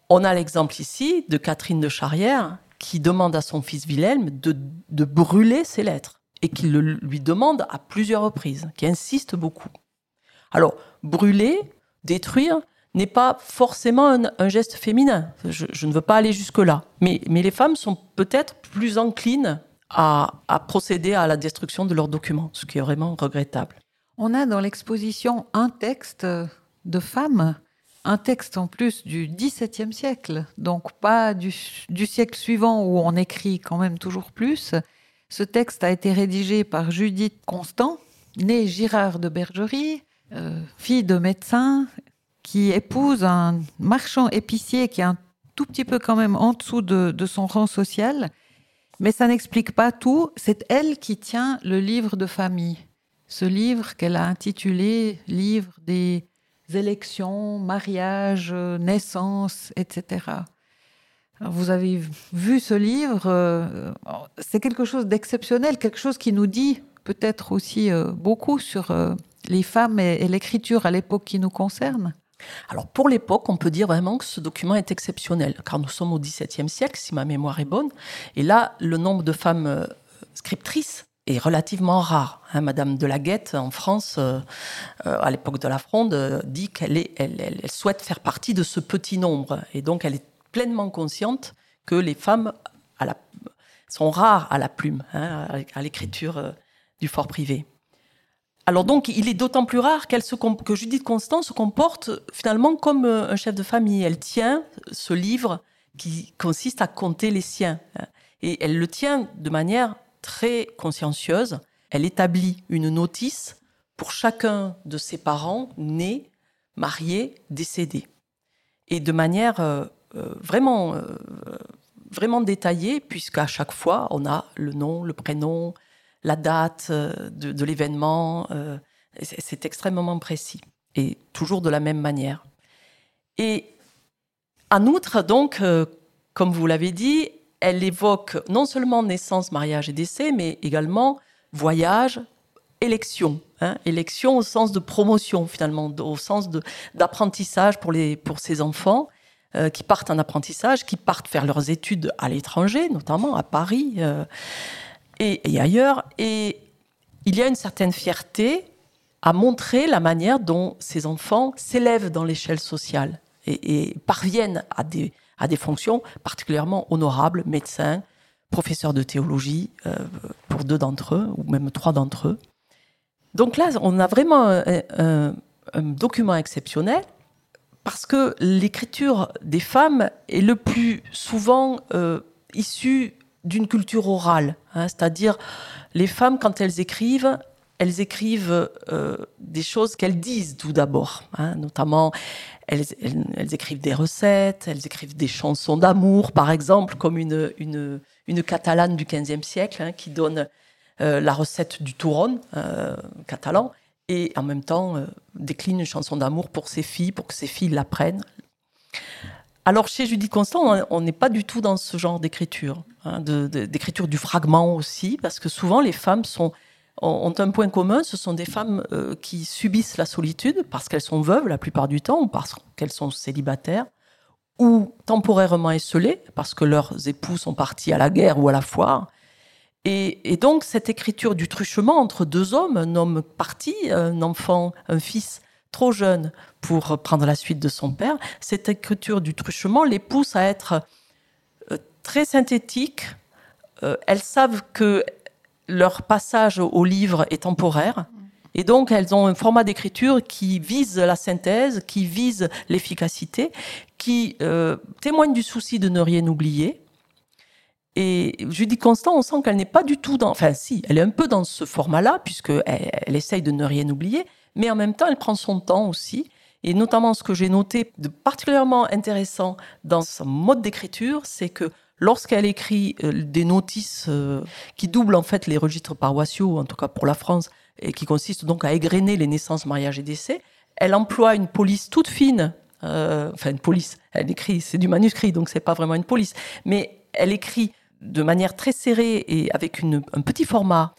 On a l'exemple ici de Catherine de Charrière qui demande à son fils Wilhelm de brûler ses lettres et qui le, lui demande à plusieurs reprises, qui insiste beaucoup. Alors, brûler, détruire, n'est pas forcément un, geste féminin. Je, ne veux pas aller jusque-là. Mais, les femmes sont peut-être plus enclines à, procéder à la destruction de leurs documents, ce qui est vraiment regrettable. On a dans l'exposition un texte de femmes, un texte en plus du XVIIe siècle, donc pas du, siècle suivant où on écrit quand même toujours plus. Ce texte a été rédigé par Judith Constant, née Girard de Bergerie, euh, fille de médecin qui épouse un marchand épicier qui est un tout petit peu quand même en dessous de, son rang social. Mais ça n'explique pas tout. C'est elle qui tient le livre de famille. Ce livre qu'elle a intitulé Livre des élections, mariages, naissances, etc. vous avez vu ce livre, euh, c'est quelque chose d'exceptionnel, quelque chose qui nous dit peut-être aussi euh, beaucoup sur les femmes et l'écriture à l'époque qui nous concerne. Alors pour l'époque, on peut dire vraiment que ce document est exceptionnel, car nous sommes au XVIIe siècle, si ma mémoire est bonne, et là, le nombre de femmes euh, scriptrices est relativement rare. Hein. Madame de la Guette, en France, euh, euh, à l'époque de la Fronde, dit qu'elle elle, souhaite faire partie de ce petit nombre, et donc elle est pleinement consciente que les femmes sont rares à la plume, hein, à l'écriture du fort privé. Alors donc, il est d'autant plus rare que Judith Constant se comporte finalement comme euh, un chef de famille. Elle tient ce livre qui consiste à compter les siens. Hein. Et elle le tient de manière très consciencieuse. Elle établit une notice pour chacun de ses parents nés, mariés, décédés. Et de manière euh, euh, vraiment, vraiment détaillée, puisqu'à chaque fois, on a le nom, le prénom, la date euh, de, l'événement. Euh, c'est extrêmement précis et toujours de la même manière. Et en outre, donc, euh, comme vous l'avez dit, elle évoque non seulement naissance, mariage et décès, mais également voyage, élection. Hein, élection au sens de promotion, finalement, au sens d'apprentissage pour, pour ces enfants qui partent en apprentissage, qui partent faire leurs études à l'étranger, notamment à Paris et, ailleurs. Et il y a une certaine fierté à montrer la manière dont ces enfants s'élèvent dans l'échelle sociale et, parviennent à des, à des fonctions particulièrement honorables, médecins, professeurs de théologie, euh, pour deux d'entre eux, ou même trois d'entre eux. Donc là, on a vraiment un, document exceptionnel parce que l'écriture des femmes est le plus souvent euh, issue d'une culture orale, hein, c'est-à-dire les femmes, quand elles écrivent, elles écrivent euh, des choses qu'elles disent tout d'abord, hein, notamment elles, écrivent des recettes, elles écrivent des chansons d'amour, par exemple, comme une, une, catalane du XVe siècle hein, qui donne euh, la recette du touron euh, catalan et en même temps décline une chanson d'amour pour ses filles, pour que ses filles l'apprennent. Alors chez Judith Constant, on n'est pas du tout dans ce genre d'écriture, hein, d'écriture du fragment aussi, parce que souvent les femmes ont un point commun, ce sont des femmes euh, qui subissent la solitude parce qu'elles sont veuves la plupart du temps, ou parce qu'elles sont célibataires, ou temporairement esselées, parce que leurs époux sont partis à la guerre ou à la foire. Et, et donc cette écriture du truchement entre deux hommes, un homme parti, un enfant, un fils trop jeune pour prendre la suite de son père, cette écriture du truchement les pousse à être très synthétiques. Euh, elles savent que leur passage au livre est temporaire. Et donc, elles ont un format d'écriture qui vise la synthèse, qui vise l'efficacité, qui euh, témoigne du souci de ne rien oublier. Et Judith Constant, on sent qu'elle n'est pas du tout dans. Enfin, si, elle est un peu dans ce format-là, puisqu'elle elle essaye de ne rien oublier, mais en même temps, elle prend son temps aussi. Et notamment, ce que j'ai noté de particulièrement intéressant dans son mode d'écriture, c'est que lorsqu'elle écrit euh, des notices euh, qui doublent en fait les registres paroissiaux, en tout cas pour la France, et qui consistent donc à égrener les naissances, mariages et décès, elle emploie une police toute fine, euh, enfin une police, elle écrit, c'est du manuscrit, donc c'est pas vraiment une police, mais elle écrit de manière très serrée et avec un petit format,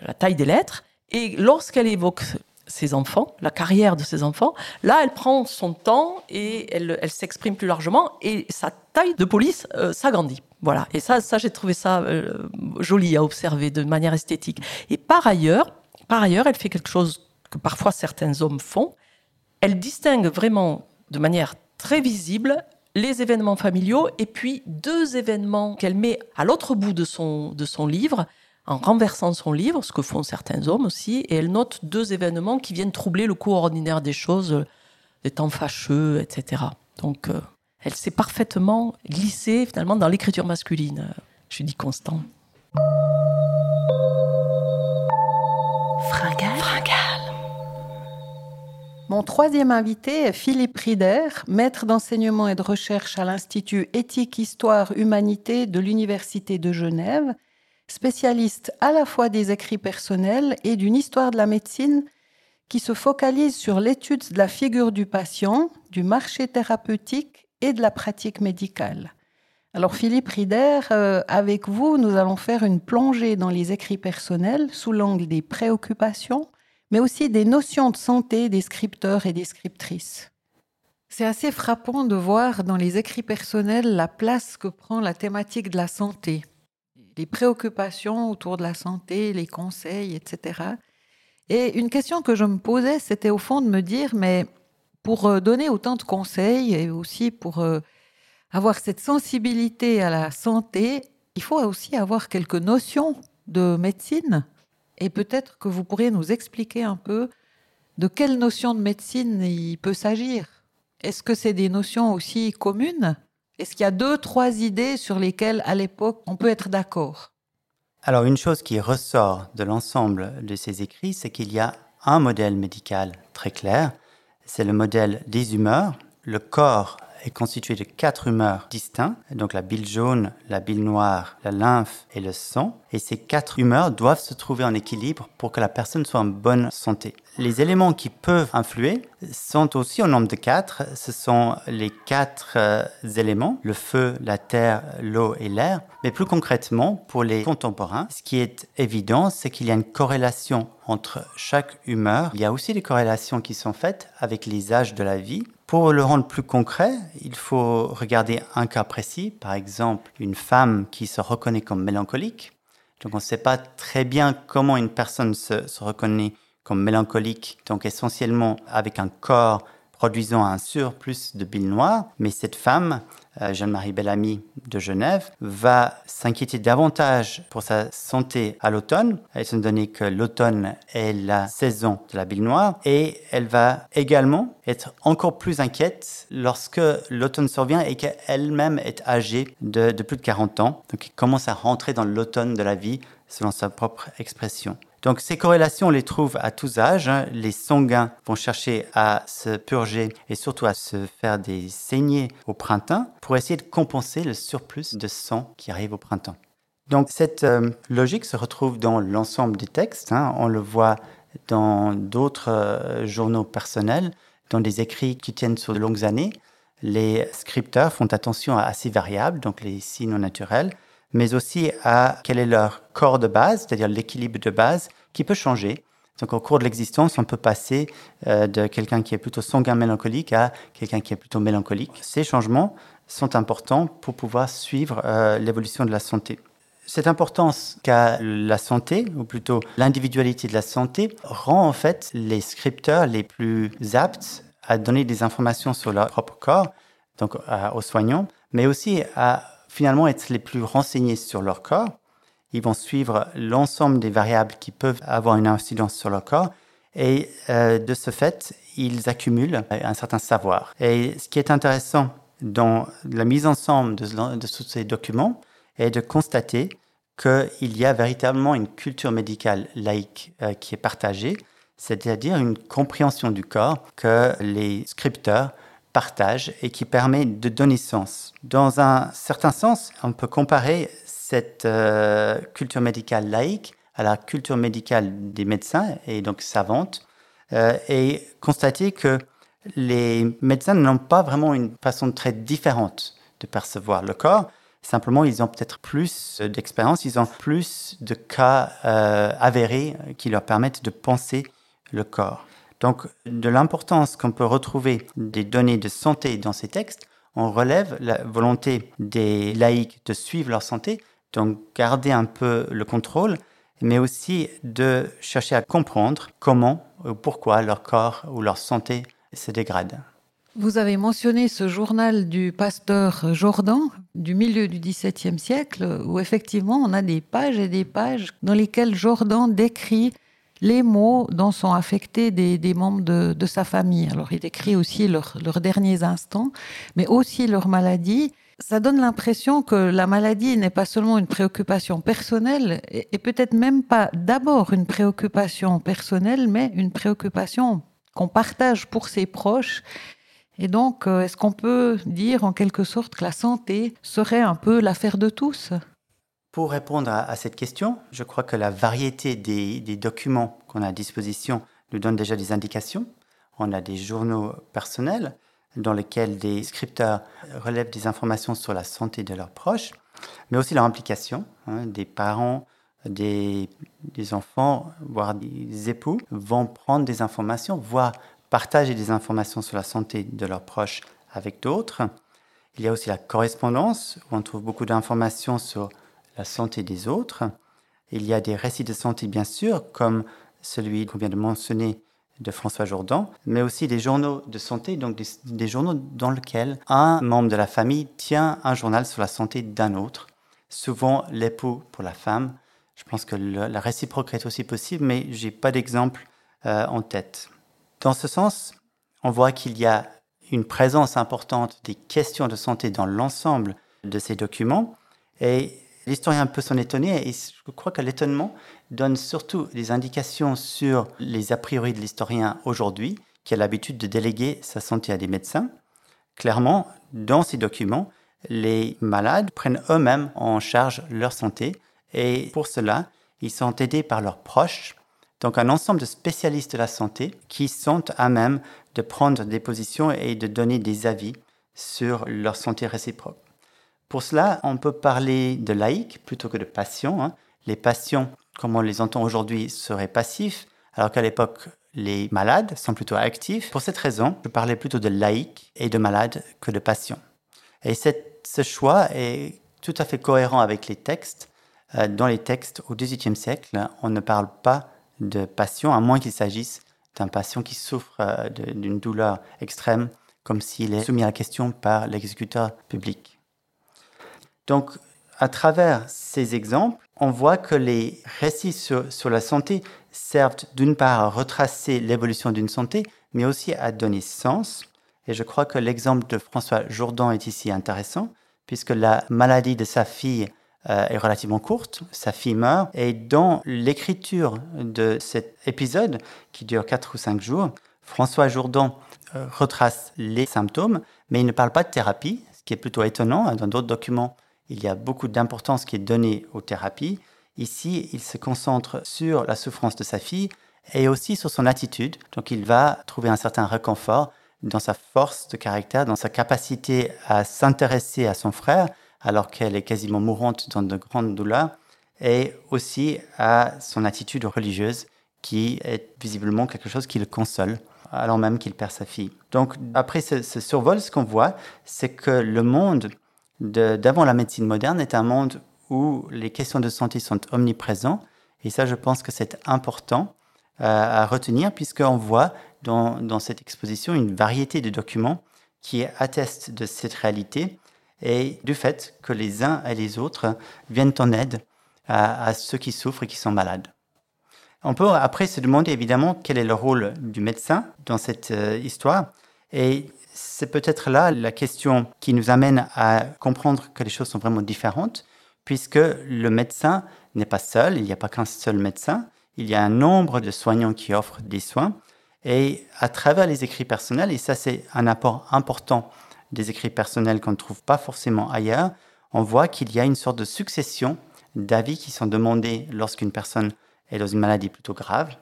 la taille des lettres, et lorsqu'elle évoque ses enfants, la carrière de ses enfants. Là, elle prend son temps et elle, s'exprime plus largement et sa taille de police euh, s'agrandit. Voilà. Et ça, ça j'ai trouvé ça euh, joli à observer de manière esthétique. Et par ailleurs, par ailleurs, elle fait quelque chose que parfois certains hommes font. Elle distingue vraiment de manière très visible les événements familiaux et puis deux événements qu'elle met à l'autre bout de son, de son livre en renversant son livre, ce que font certains hommes aussi, et elle note deux événements qui viennent troubler le cours ordinaire des choses, des temps fâcheux, etc. Donc, euh, elle s'est parfaitement glissée finalement dans l'écriture masculine, euh, je dis Constant. Fringal. Mon troisième invité est Philippe Rider, maître d'enseignement et de recherche à l'Institut Éthique, Histoire, Humanité de l'Université de Genève spécialiste à la fois des écrits personnels et d'une histoire de la médecine qui se focalise sur l'étude de la figure du patient, du marché thérapeutique et de la pratique médicale. Alors Philippe Rider, euh, avec vous, nous allons faire une plongée dans les écrits personnels sous l'angle des préoccupations, mais aussi des notions de santé des scripteurs et des scriptrices. C'est assez frappant de voir dans les écrits personnels la place que prend la thématique de la santé les préoccupations autour de la santé, les conseils, etc. Et une question que je me posais, c'était au fond de me dire, mais pour euh, donner autant de conseils et aussi pour euh, avoir cette sensibilité à la santé, il faut aussi avoir quelques notions de médecine. Et peut-être que vous pourriez nous expliquer un peu de quelles notions de médecine il peut s'agir. Est-ce que c'est des notions aussi communes est-ce qu'il y a deux, trois idées sur lesquelles, à l'époque, on peut être d'accord? Alors, une chose qui ressort de l'ensemble de ces écrits, c'est qu'il y a un modèle médical très clair. C'est le modèle des humeurs. Le corps est constitué de quatre humeurs distinctes, donc la bile jaune, la bile noire, la lymphe et le sang. Et ces quatre humeurs doivent se trouver en équilibre pour que la personne soit en bonne santé. Les éléments qui peuvent influer sont aussi au nombre de quatre. Ce sont les quatre euh, éléments, le feu, la terre, l'eau et l'air. Mais plus concrètement, pour les contemporains, ce qui est évident, c'est qu'il y a une corrélation entre chaque humeur. Il y a aussi des corrélations qui sont faites avec les âges de la vie. Pour le rendre plus concret, il faut regarder un cas précis, par exemple une femme qui se reconnaît comme mélancolique. Donc on ne sait pas très bien comment une personne se, se reconnaît comme mélancolique, donc essentiellement avec un corps produisant un surplus de bile noire, mais cette femme, euh, Jeanne-Marie Bellamy de Genève, va s'inquiéter davantage pour sa santé à l'automne, étant donné que l'automne est la saison de la bile noire, et elle va également être encore plus inquiète lorsque l'automne survient et qu'elle-même est âgée de, de plus de 40 ans, donc elle commence à rentrer dans l'automne de la vie selon sa propre expression. Donc ces corrélations, on les trouve à tous âges. Hein. Les sanguins vont chercher à se purger et surtout à se faire des saignées au printemps pour essayer de compenser le surplus de sang qui arrive au printemps. Donc cette euh, logique se retrouve dans l'ensemble des textes. Hein. On le voit dans d'autres euh, journaux personnels, dans des écrits qui tiennent sur de longues années. Les scripteurs font attention à ces variables, donc les signes naturels, mais aussi à quel est leur corps de base, c'est-à-dire l'équilibre de base, qui peut changer. Donc au cours de l'existence, on peut passer euh, de quelqu'un qui est plutôt sanguin mélancolique à quelqu'un qui est plutôt mélancolique. Ces changements sont importants pour pouvoir suivre euh, l'évolution de la santé. cette importance qu'a la santé, ou plutôt l'individualité de la santé, rend en fait les scripteurs les plus aptes à donner des informations sur leur propre corps, donc aux soignants, mais aussi à finalement être les plus renseignés sur leur corps. Ils vont suivre l'ensemble des variables qui peuvent avoir une incidence sur leur corps et euh, de ce fait, ils accumulent un certain savoir. Et ce qui est intéressant dans la mise ensemble de, tous ces documents est de constater qu'il y a véritablement une culture médicale laïque euh, qui est partagée, c'est-à-dire une compréhension du corps que les scripteurs partagent et qui permet de donner sens. Dans un certain sens, on peut comparer cette euh, culture médicale laïque à la culture médicale des médecins et donc savante euh, et constater que les médecins n'ont pas vraiment une façon très différente de percevoir le corps. Simplement, ils ont peut-être plus d'expérience, ils ont plus de cas euh, avérés qui leur permettent de penser le corps. Donc, de l'importance qu'on peut retrouver des données de santé dans ces textes, on relève la volonté des laïcs de suivre leur santé, donc garder un peu le contrôle, mais aussi de chercher à comprendre comment ou pourquoi leur corps ou leur santé se dégrade. Vous avez mentionné ce journal du pasteur Jordan du milieu du XVIIe siècle, où effectivement on a des pages et des pages dans lesquelles Jordan décrit les mots dont sont affectés des, membres de, sa famille. Alors il décrit aussi leurs derniers instants, mais aussi leur maladie. Ça donne l'impression que la maladie n'est pas seulement une préoccupation personnelle, et peut-être même pas d'abord une préoccupation personnelle, mais une préoccupation qu'on partage pour ses proches et donc, euh, est-ce qu'on peut dire en quelque sorte que la santé serait un peu l'affaire de tous? Pour répondre à, cette question, je crois que la variété des, documents qu'on a à disposition nous donne déjà des indications. On a des journaux personnels dans lesquels des scripteurs relèvent des informations sur la santé de leurs proches, mais aussi leur implication. Hein, des parents, des, des, enfants, voire des époux vont prendre des informations, voire partager des informations sur la santé de leurs proches avec d'autres. Il y a aussi la correspondance, où on trouve beaucoup d'informations sur la santé des autres. Il y a des récits de santé, bien sûr, comme celui qu'on vient de mentionner de François Jourdan, mais aussi des journaux de santé, donc des, journaux dans lesquels un membre de la famille tient un journal sur la santé d'un autre, souvent l'époux pour la femme. Je pense que la réciproque est aussi possible, mais je n'ai pas d'exemple euh, en tête. Dans ce sens, on voit qu'il y a une présence importante des questions de santé dans l'ensemble de ces documents. Et l'historien peut s'en étonner, et je crois que l'étonnement donne surtout des indications sur les a priori de l'historien aujourd'hui, qui a l'habitude de déléguer sa santé à des médecins. Clairement, dans ces documents, les malades prennent eux-mêmes en charge leur santé, et pour cela, ils sont aidés par leurs proches donc un ensemble de spécialistes de la santé qui sont à même de prendre des positions et de donner des avis sur leur santé réciproque. Pour cela, on peut parler de laïcs plutôt que de patients. Hein. Les patients, comme on les entend aujourd'hui, seraient passifs, alors qu'à l'époque, les malades sont plutôt actifs. Pour cette raison, je parlais plutôt de laïcs et de malades que de patients. Et ce choix est tout à fait cohérent avec les textes. Euh, dans les textes au XVIIIe siècle, on ne parle pas de patient, à moins qu'il s'agisse d'un patient qui souffre euh, d'une douleur extrême, comme s'il est soumis à la question par l'exécuteur public. Donc, à travers ces exemples, on voit que les récits sur, la santé servent d'une part à retracer l'évolution d'une santé, mais aussi à donner sens. Et je crois que l'exemple de François Jourdan est ici intéressant, puisque la maladie de sa fille euh, est relativement courte. Sa fille meurt. Et dans l'écriture de cet épisode, qui dure 4 ou 5 jours, François Jourdan euh, retrace les symptômes, mais il ne parle pas de thérapie, ce qui est plutôt étonnant. Dans d'autres documents, il y a beaucoup d'importance qui est donnée aux thérapies. Ici, il se concentre sur la souffrance de sa fille et aussi sur son attitude. Donc il va trouver un certain réconfort dans sa force de caractère, dans sa capacité à s'intéresser à son frère, alors qu'elle est quasiment mourante dans de grandes douleurs, et aussi à son attitude religieuse qui est visiblement quelque chose qui le console alors même qu'il perd sa fille. Donc après ce, survol, ce qu'on voit, c'est que le monde d'avant la médecine moderne est un monde où les questions de santé sont omniprésentes. Et ça, je pense que c'est important euh, à retenir, puisqu'on voit dans, cette exposition une variété de documents qui attestent de cette réalité et du fait que les uns et les autres viennent en aide à, à ceux qui souffrent et qui sont malades. On peut après se demander évidemment quel est le rôle du médecin dans cette euh, histoire. Et c'est peut-être là la question qui nous amène à comprendre que les choses sont vraiment différentes, puisque le médecin n'est pas seul, il n'y a pas qu'un seul médecin, il y a un nombre de soignants qui offrent des soins. Et à travers les écrits personnels, et ça c'est un apport important des écrits personnels qu'on ne trouve pas forcément ailleurs, on voit qu'il y a une sorte de succession d'avis qui sont demandés lorsqu'une personne est dans une maladie plutôt grave.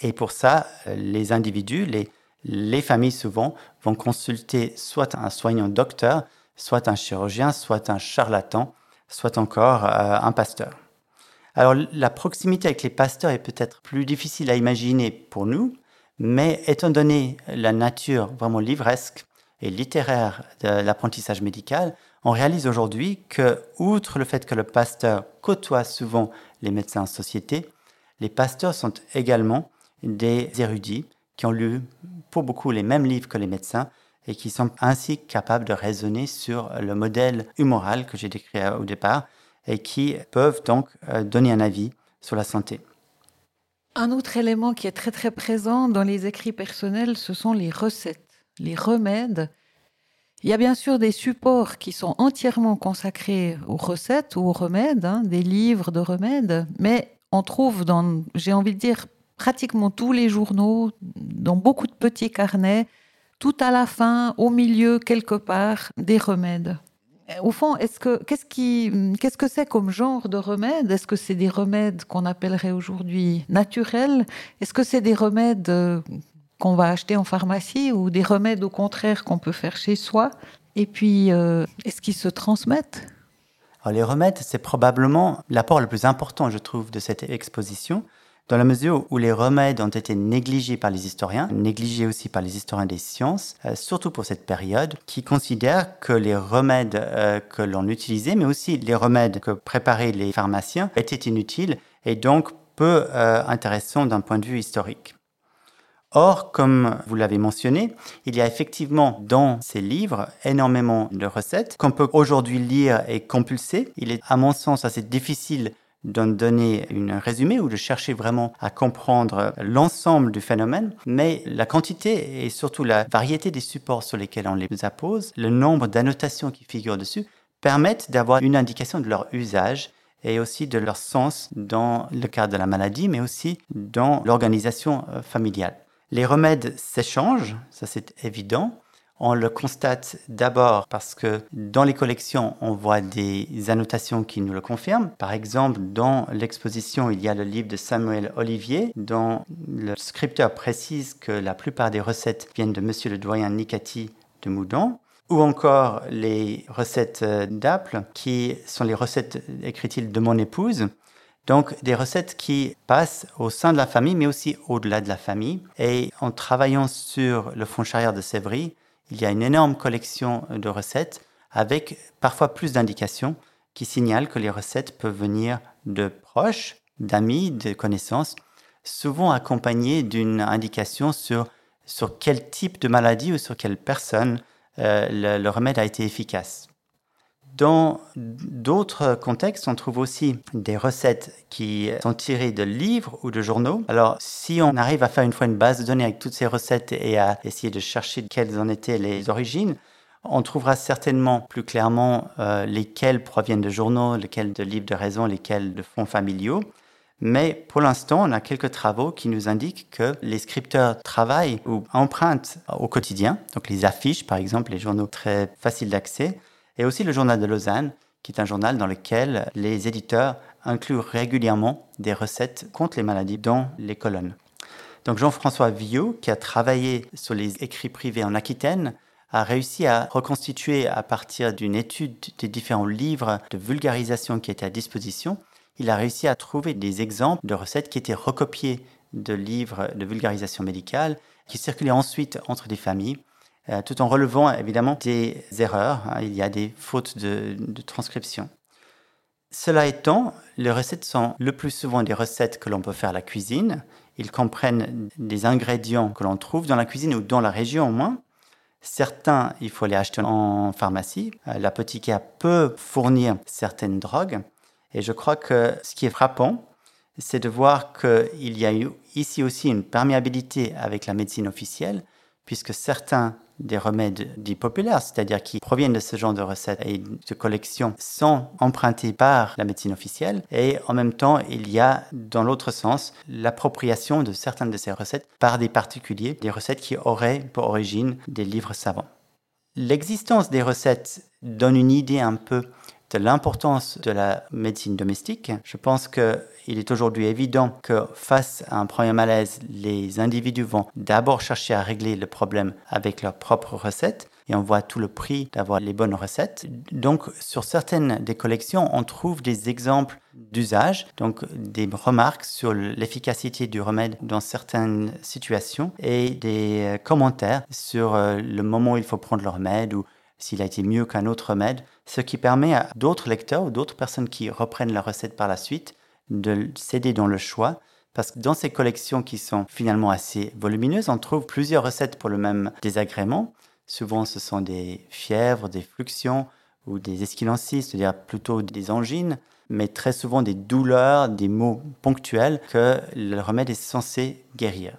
Et pour ça, les individus, les, les familles souvent vont consulter soit un soignant docteur, soit un chirurgien, soit un charlatan, soit encore euh, un pasteur. Alors la proximité avec les pasteurs est peut-être plus difficile à imaginer pour nous, mais étant donné la nature vraiment livresque et littéraire de l'apprentissage médical, on réalise aujourd'hui que, outre le fait que le pasteur côtoie souvent les médecins en société, les pasteurs sont également des érudits qui ont lu pour beaucoup les mêmes livres que les médecins et qui sont ainsi capables de raisonner sur le modèle humoral que j'ai décrit au départ et qui peuvent donc euh, donner un avis sur la santé. Un autre élément qui est très très présent dans les écrits personnels, ce sont les recettes, les remèdes. Il y a bien sûr des supports qui sont entièrement consacrés aux recettes ou aux remèdes, hein, des livres de remèdes, mais on trouve dans, j'ai envie de dire, pratiquement tous les journaux, dans beaucoup de petits carnets, tout à la fin, au milieu, quelque part, des remèdes. Au fond, est-ce qu'est-ce que c'est comme genre de remède Est-ce que c'est des remèdes qu'on appellerait aujourd'hui naturels? Est-ce que c'est des remèdes euh, qu'on va acheter en pharmacie ou des remèdes au contraire qu'on peut faire chez soi? Et puis, euh, est-ce qu'ils se transmettent? Les remèdes, c'est probablement l'apport le plus important, je trouve, de cette exposition, dans la mesure où les remèdes ont été négligés par les historiens, négligés aussi par les historiens des sciences, euh, surtout pour cette période, qui considèrent que les remèdes euh, que l'on utilisait, mais aussi les remèdes que préparaient les pharmaciens, étaient inutiles et donc peu euh, intéressants d'un point de vue historique. Or, comme vous l'avez mentionné, il y a effectivement dans ces livres énormément de recettes qu'on peut aujourd'hui lire et compulser. Il est, à mon sens, assez difficile d'en donner une résumé ou de chercher vraiment à comprendre l'ensemble du phénomène, mais la quantité et surtout la variété des supports sur lesquels on les appose, le nombre d'annotations qui figurent dessus, permettent d'avoir une indication de leur usage et aussi de leur sens dans le cadre de la maladie, mais aussi dans l'organisation euh, familiale. Les remèdes s'échangent, ça c'est évident. On le constate d'abord parce que dans les collections, on voit des annotations qui nous le confirment. Par exemple, dans l'exposition, il y a le livre de Samuel Olivier, dont le scripteur précise que la plupart des recettes viennent de Monsieur le doyen Nicati de Moudon. Ou encore les recettes d'Apple, qui sont les recettes, écrit-il, de mon épouse. Donc des recettes qui passent au sein de la famille, mais aussi au-delà de la famille. Et en travaillant sur le fond charrière de Sévry, il y a une énorme collection de recettes avec parfois plus d'indications qui signalent que les recettes peuvent venir de proches, d'amis, de connaissances, souvent accompagnées d'une indication sur, sur quel type de maladie ou sur quelle personne euh, le remède a été efficace. Dans d'autres contextes, on trouve aussi des recettes qui sont tirées de livres ou de journaux. Alors, si on arrive à faire une fois une base de données avec toutes ces recettes et à essayer de chercher quelles en étaient les origines, on trouvera certainement plus clairement euh, lesquelles proviennent de journaux, lesquelles de livres de raison, lesquelles de fonds familiaux. Mais pour l'instant, on a quelques travaux qui nous indiquent que les scripteurs travaillent ou empruntent au quotidien, donc les affiches par exemple, les journaux très faciles d'accès, et aussi le journal de Lausanne, qui est un journal dans lequel les éditeurs incluent régulièrement des recettes contre les maladies dans les colonnes. Donc Jean-François Villot, qui a travaillé sur les écrits privés en Aquitaine, a réussi à reconstituer à partir d'une étude des différents livres de vulgarisation qui étaient à disposition, il a réussi à trouver des exemples de recettes qui étaient recopiées de livres de vulgarisation médicale, qui circulaient ensuite entre des familles tout en relevant évidemment des erreurs. Hein. il y a des fautes de, transcription. Cela étant, les recettes sont le plus souvent des recettes que l'on peut faire à la cuisine. Ils comprennent des ingrédients que l'on trouve dans la cuisine ou dans la région au moins. Certains, il faut les acheter en pharmacie. Euh, l'apothicaire peut fournir certaines drogues. Et je crois que ce qui est frappant, c'est de voir qu'il y a eu ici aussi une perméabilité avec la médecine officielle, puisque certains des remèdes dits populaires, c'est-à-dire qui proviennent de ce genre de recettes et de collections, sont empruntés par la médecine officielle. Et en même temps, il y a, dans l'autre sens, l'appropriation de certaines de ces recettes par des particuliers, des recettes qui auraient pour origine des livres savants. L'existence des recettes donne une idée un peu de l'importance de la médecine domestique. Je pense qu'il est aujourd'hui évident que face à un premier malaise, les individus vont d'abord chercher à régler le problème avec leurs propres recettes et on voit tout le prix d'avoir les bonnes recettes. Donc, sur certaines des collections, on trouve des exemples d'usage, donc des remarques sur l'efficacité du remède dans certaines situations et des commentaires sur euh, le moment où il faut prendre le remède ou s'il a été mieux qu'un autre remède, ce qui permet à d'autres lecteurs ou d'autres personnes qui reprennent la recette par la suite de s'aider dans le choix. Parce que dans ces collections qui sont finalement assez volumineuses, on trouve plusieurs recettes pour le même désagrément. Souvent, ce sont des fièvres, des fluxions ou des esquilancies, c'est-à-dire plutôt des angines, mais très souvent des douleurs, des maux ponctuels que le remède est censé guérir.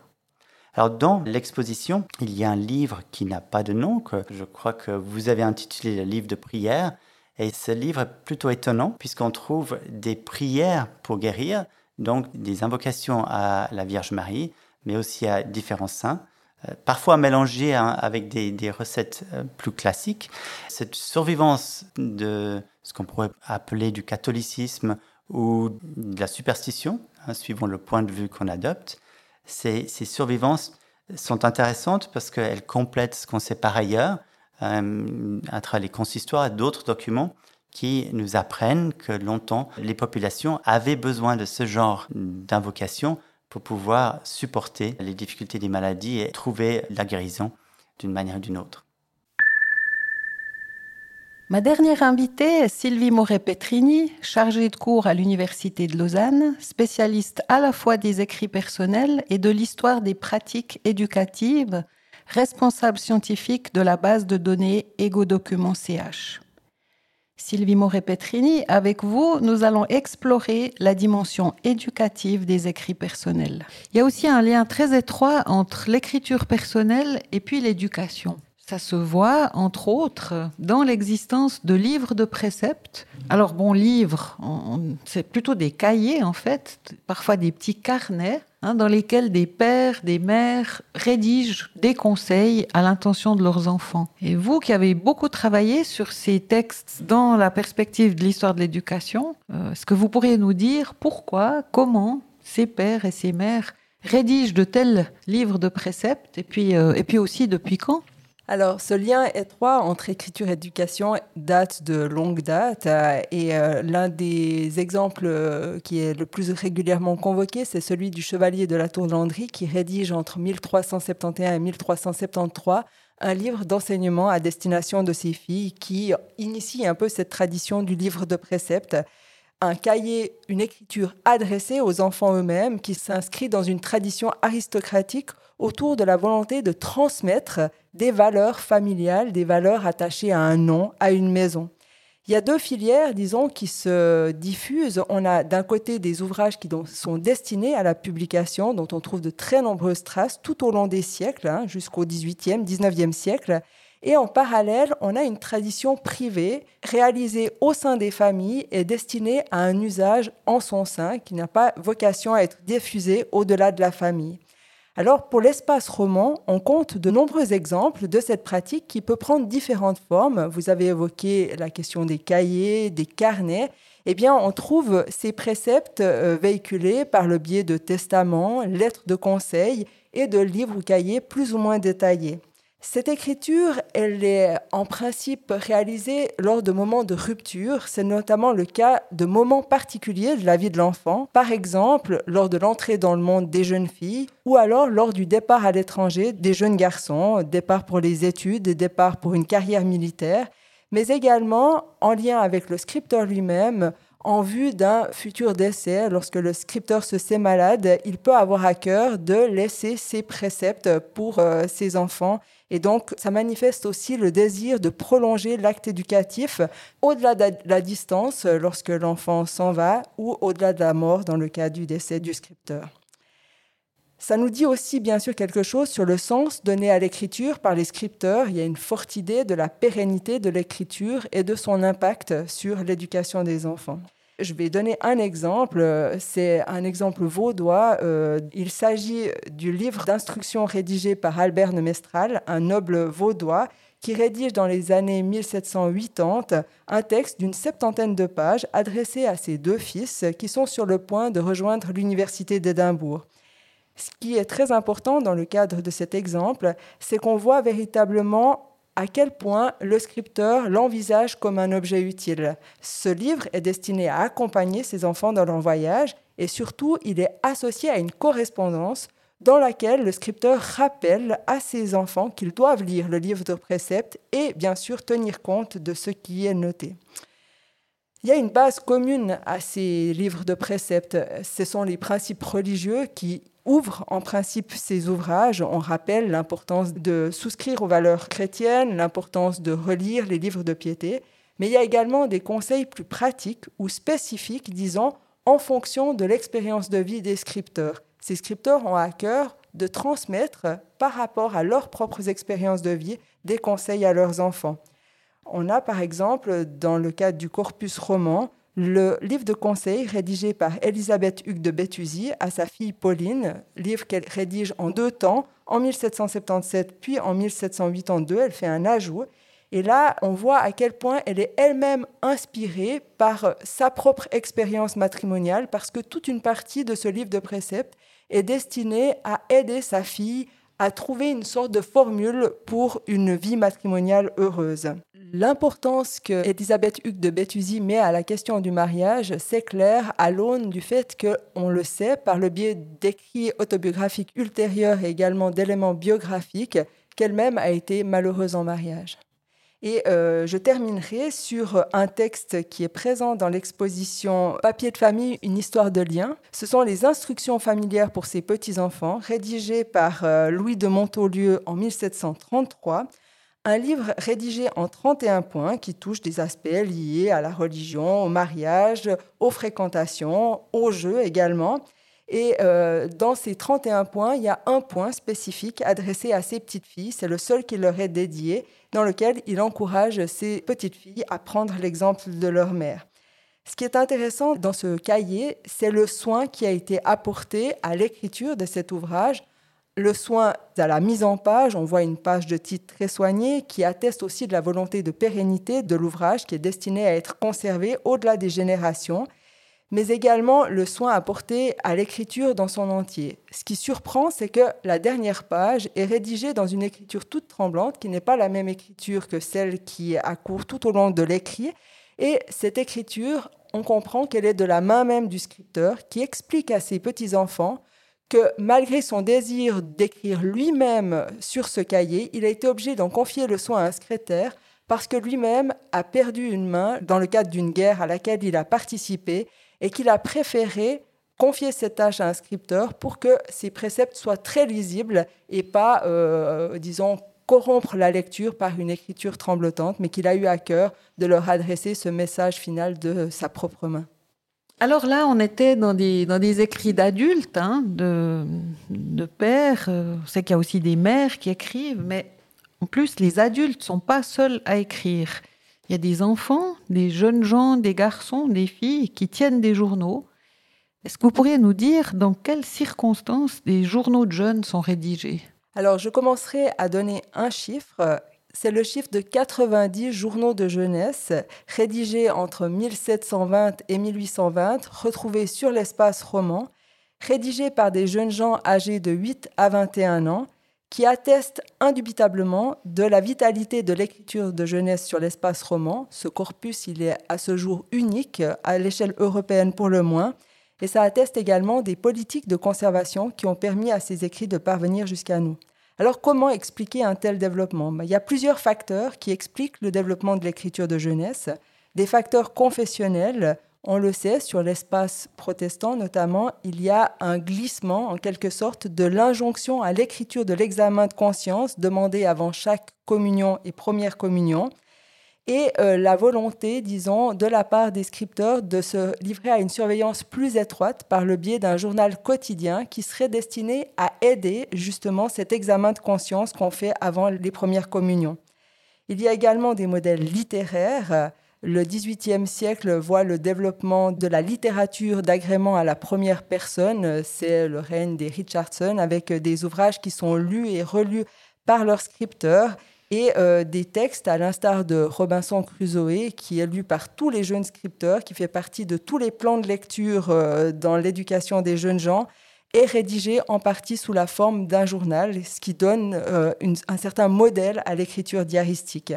Alors dans l'exposition, il y a un livre qui n'a pas de nom, que je crois que vous avez intitulé le livre de prière. Et ce livre est plutôt étonnant puisqu'on trouve des prières pour guérir, donc des invocations à la Vierge Marie, mais aussi à différents saints, euh, parfois mélangées hein, avec des, recettes euh, plus classiques. Cette survivance de ce qu'on pourrait appeler du catholicisme ou de la superstition, hein, suivant le point de vue qu'on adopte, ces, survivances sont intéressantes parce qu'elles complètent ce qu'on sait par ailleurs euh, à travers les consistoires et d'autres documents qui nous apprennent que longtemps les populations avaient besoin de ce genre d'invocation pour pouvoir supporter les difficultés des maladies et trouver la guérison d'une manière ou d'une autre. Ma dernière invitée est Sylvie Moret-Petrini, chargée de cours à l'Université de Lausanne, spécialiste à la fois des écrits personnels et de l'histoire des pratiques éducatives, responsable scientifique de la base de données EgoDocument CH. Sylvie Moret-Petrini, avec vous, nous allons explorer la dimension éducative des écrits personnels. Il y a aussi un lien très étroit entre l'écriture personnelle et puis l'éducation. Ça se voit, entre autres, dans l'existence de livres de préceptes. Alors, bon, livres, c'est plutôt des cahiers, en fait, parfois des petits carnets, hein, dans lesquels des pères, des mères rédigent des conseils à l'intention de leurs enfants. Et vous qui avez beaucoup travaillé sur ces textes dans la perspective de l'histoire de l'éducation, euh, est-ce que vous pourriez nous dire pourquoi, comment ces pères et ces mères rédigent de tels livres de préceptes, et puis, euh, et puis aussi depuis quand? Alors, ce lien étroit entre écriture et éducation date de longue date euh, et euh, l'un des exemples euh, qui est le plus régulièrement convoqué, c'est celui du chevalier de la Tour Landry qui rédige entre 1371 et 1373 un livre d'enseignement à destination de ses filles qui initie un peu cette tradition du livre de préceptes. Un cahier, une écriture adressée aux enfants eux-mêmes qui s'inscrit dans une tradition aristocratique autour de la volonté de transmettre des valeurs familiales, des valeurs attachées à un nom, à une maison. Il y a deux filières, disons, qui se diffusent. On a d'un côté des ouvrages qui sont destinés à la publication, dont on trouve de très nombreuses traces tout au long des siècles, hein, jusqu'au 18e, 19e siècle. Et en parallèle, on a une tradition privée réalisée au sein des familles et destinée à un usage en son sein qui n'a pas vocation à être diffusé au-delà de la famille. Alors, pour l'espace roman, on compte de nombreux exemples de cette pratique qui peut prendre différentes formes. Vous avez évoqué la question des cahiers, des carnets. Eh bien, on trouve ces préceptes euh, véhiculés par le biais de testaments, lettres de conseil et de livres ou cahiers plus ou moins détaillés. Cette écriture, elle est en principe réalisée lors de moments de rupture. C'est notamment le cas de moments particuliers de la vie de l'enfant, par exemple lors de l'entrée dans le monde des jeunes filles ou alors lors du départ à l'étranger des jeunes garçons, départ pour les études, départ pour une carrière militaire, mais également en lien avec le scripteur lui-même, en vue d'un futur décès. Lorsque le scripteur se sait malade, il peut avoir à cœur de laisser ses préceptes pour euh, ses enfants. Et donc, ça manifeste aussi le désir de prolonger l'acte éducatif au-delà de la distance lorsque l'enfant s'en va ou au-delà de la mort dans le cas du décès du scripteur. Ça nous dit aussi bien sûr quelque chose sur le sens donné à l'écriture par les scripteurs. Il y a une forte idée de la pérennité de l'écriture et de son impact sur l'éducation des enfants. Je vais donner un exemple, c'est un exemple vaudois. Euh, il s'agit du livre d'instruction rédigé par Albert de Mestral, un noble vaudois, qui rédige dans les années 1780 un texte d'une septantaine de pages adressé à ses deux fils qui sont sur le point de rejoindre l'université d'Édimbourg. Ce qui est très important dans le cadre de cet exemple, c'est qu'on voit véritablement à quel point le scripteur l'envisage comme un objet utile. Ce livre est destiné à accompagner ses enfants dans leur voyage et surtout il est associé à une correspondance dans laquelle le scripteur rappelle à ses enfants qu'ils doivent lire le livre de préceptes et bien sûr tenir compte de ce qui est noté. Il y a une base commune à ces livres de préceptes. Ce sont les principes religieux qui ouvre en principe ces ouvrages. On rappelle l'importance de souscrire aux valeurs chrétiennes, l'importance de relire les livres de piété, mais il y a également des conseils plus pratiques ou spécifiques, disons, en fonction de l'expérience de vie des scripteurs. Ces scripteurs ont à cœur de transmettre, par rapport à leurs propres expériences de vie, des conseils à leurs enfants. On a par exemple, dans le cadre du corpus roman, le livre de conseil rédigé par Elisabeth Hugues de Béthusie à sa fille Pauline, livre qu'elle rédige en deux temps, en 1777 puis en 1782. Elle fait un ajout. Et là, on voit à quel point elle est elle-même inspirée par sa propre expérience matrimoniale, parce que toute une partie de ce livre de préceptes est destinée à aider sa fille à trouver une sorte de formule pour une vie matrimoniale heureuse. L'importance que Elisabeth Hugues de Béthusie met à la question du mariage s'éclaire à l'aune du fait qu'on le sait par le biais d'écrits autobiographiques ultérieurs et également d'éléments biographiques qu'elle-même a été malheureuse en mariage. Et euh, je terminerai sur un texte qui est présent dans l'exposition Papier de famille, une histoire de lien. Ce sont les instructions familières pour ses petits-enfants, rédigées par euh, Louis de Montaulieu en 1733. Un livre rédigé en 31 points qui touche des aspects liés à la religion, au mariage, aux fréquentations, au jeu également. Et euh, dans ces 31 points, il y a un point spécifique adressé à ces petites filles. C'est le seul qui leur est dédié dans lequel il encourage ces petites filles à prendre l'exemple de leur mère. Ce qui est intéressant dans ce cahier, c'est le soin qui a été apporté à l'écriture de cet ouvrage. Le soin à la mise en page, on voit une page de titre très soignée qui atteste aussi de la volonté de pérennité de l'ouvrage qui est destiné à être conservé au-delà des générations mais également le soin apporté à l'écriture dans son entier. Ce qui surprend, c'est que la dernière page est rédigée dans une écriture toute tremblante, qui n'est pas la même écriture que celle qui accourt tout au long de l'écrit. Et cette écriture, on comprend qu'elle est de la main même du scripteur, qui explique à ses petits-enfants que malgré son désir d'écrire lui-même sur ce cahier, il a été obligé d'en confier le soin à un secrétaire parce que lui-même a perdu une main dans le cadre d'une guerre à laquelle il a participé et qu'il a préféré confier cette tâche à un scripteur pour que ses préceptes soient très lisibles et pas, euh, disons, corrompre la lecture par une écriture tremblotante, mais qu'il a eu à cœur de leur adresser ce message final de sa propre main. Alors là, on était dans des, dans des écrits d'adultes, hein, de, de pères. Euh, on sait qu'il y a aussi des mères qui écrivent, mais en plus, les adultes ne sont pas seuls à écrire. Il y a des enfants, des jeunes gens, des garçons, des filles qui tiennent des journaux. Est-ce que vous pourriez nous dire dans quelles circonstances des journaux de jeunes sont rédigés? Alors, je commencerai à donner un chiffre. C'est le chiffre de 90 journaux de jeunesse rédigés entre 1720 et 1820, retrouvés sur l'espace roman, rédigés par des jeunes gens âgés de 8 à 21 ans qui atteste indubitablement de la vitalité de l'écriture de jeunesse sur l'espace roman. Ce corpus, il est à ce jour unique à l'échelle européenne pour le moins, et ça atteste également des politiques de conservation qui ont permis à ces écrits de parvenir jusqu'à nous. Alors comment expliquer un tel développement? Ben, Il y a plusieurs facteurs qui expliquent le développement de l'écriture de jeunesse. Des facteurs confessionnels, On le sait, sur l'espace protestant notamment, il y a un glissement en quelque sorte de l'injonction à l'écriture de l'examen de conscience demandé avant chaque communion et première communion et euh, la volonté, disons, de la part des scripteurs de se livrer à une surveillance plus étroite par le biais d'un journal quotidien qui serait destiné à aider justement cet examen de conscience qu'on fait avant les premières communions. Il y a également des modèles littéraires. Le XVIIIe siècle voit le développement de la littérature d'agrément à la première personne. C'est le règne des Richardson avec des ouvrages qui sont lus et relus par leurs scripteurs et euh, des textes à l'instar de Robinson Crusoe, qui est lu par tous les jeunes scripteurs, qui fait partie de tous les plans de lecture euh, dans l'éducation des jeunes gens, est rédigé en partie sous la forme d'un journal, ce qui donne euh, un certain modèle à l'écriture diaristique.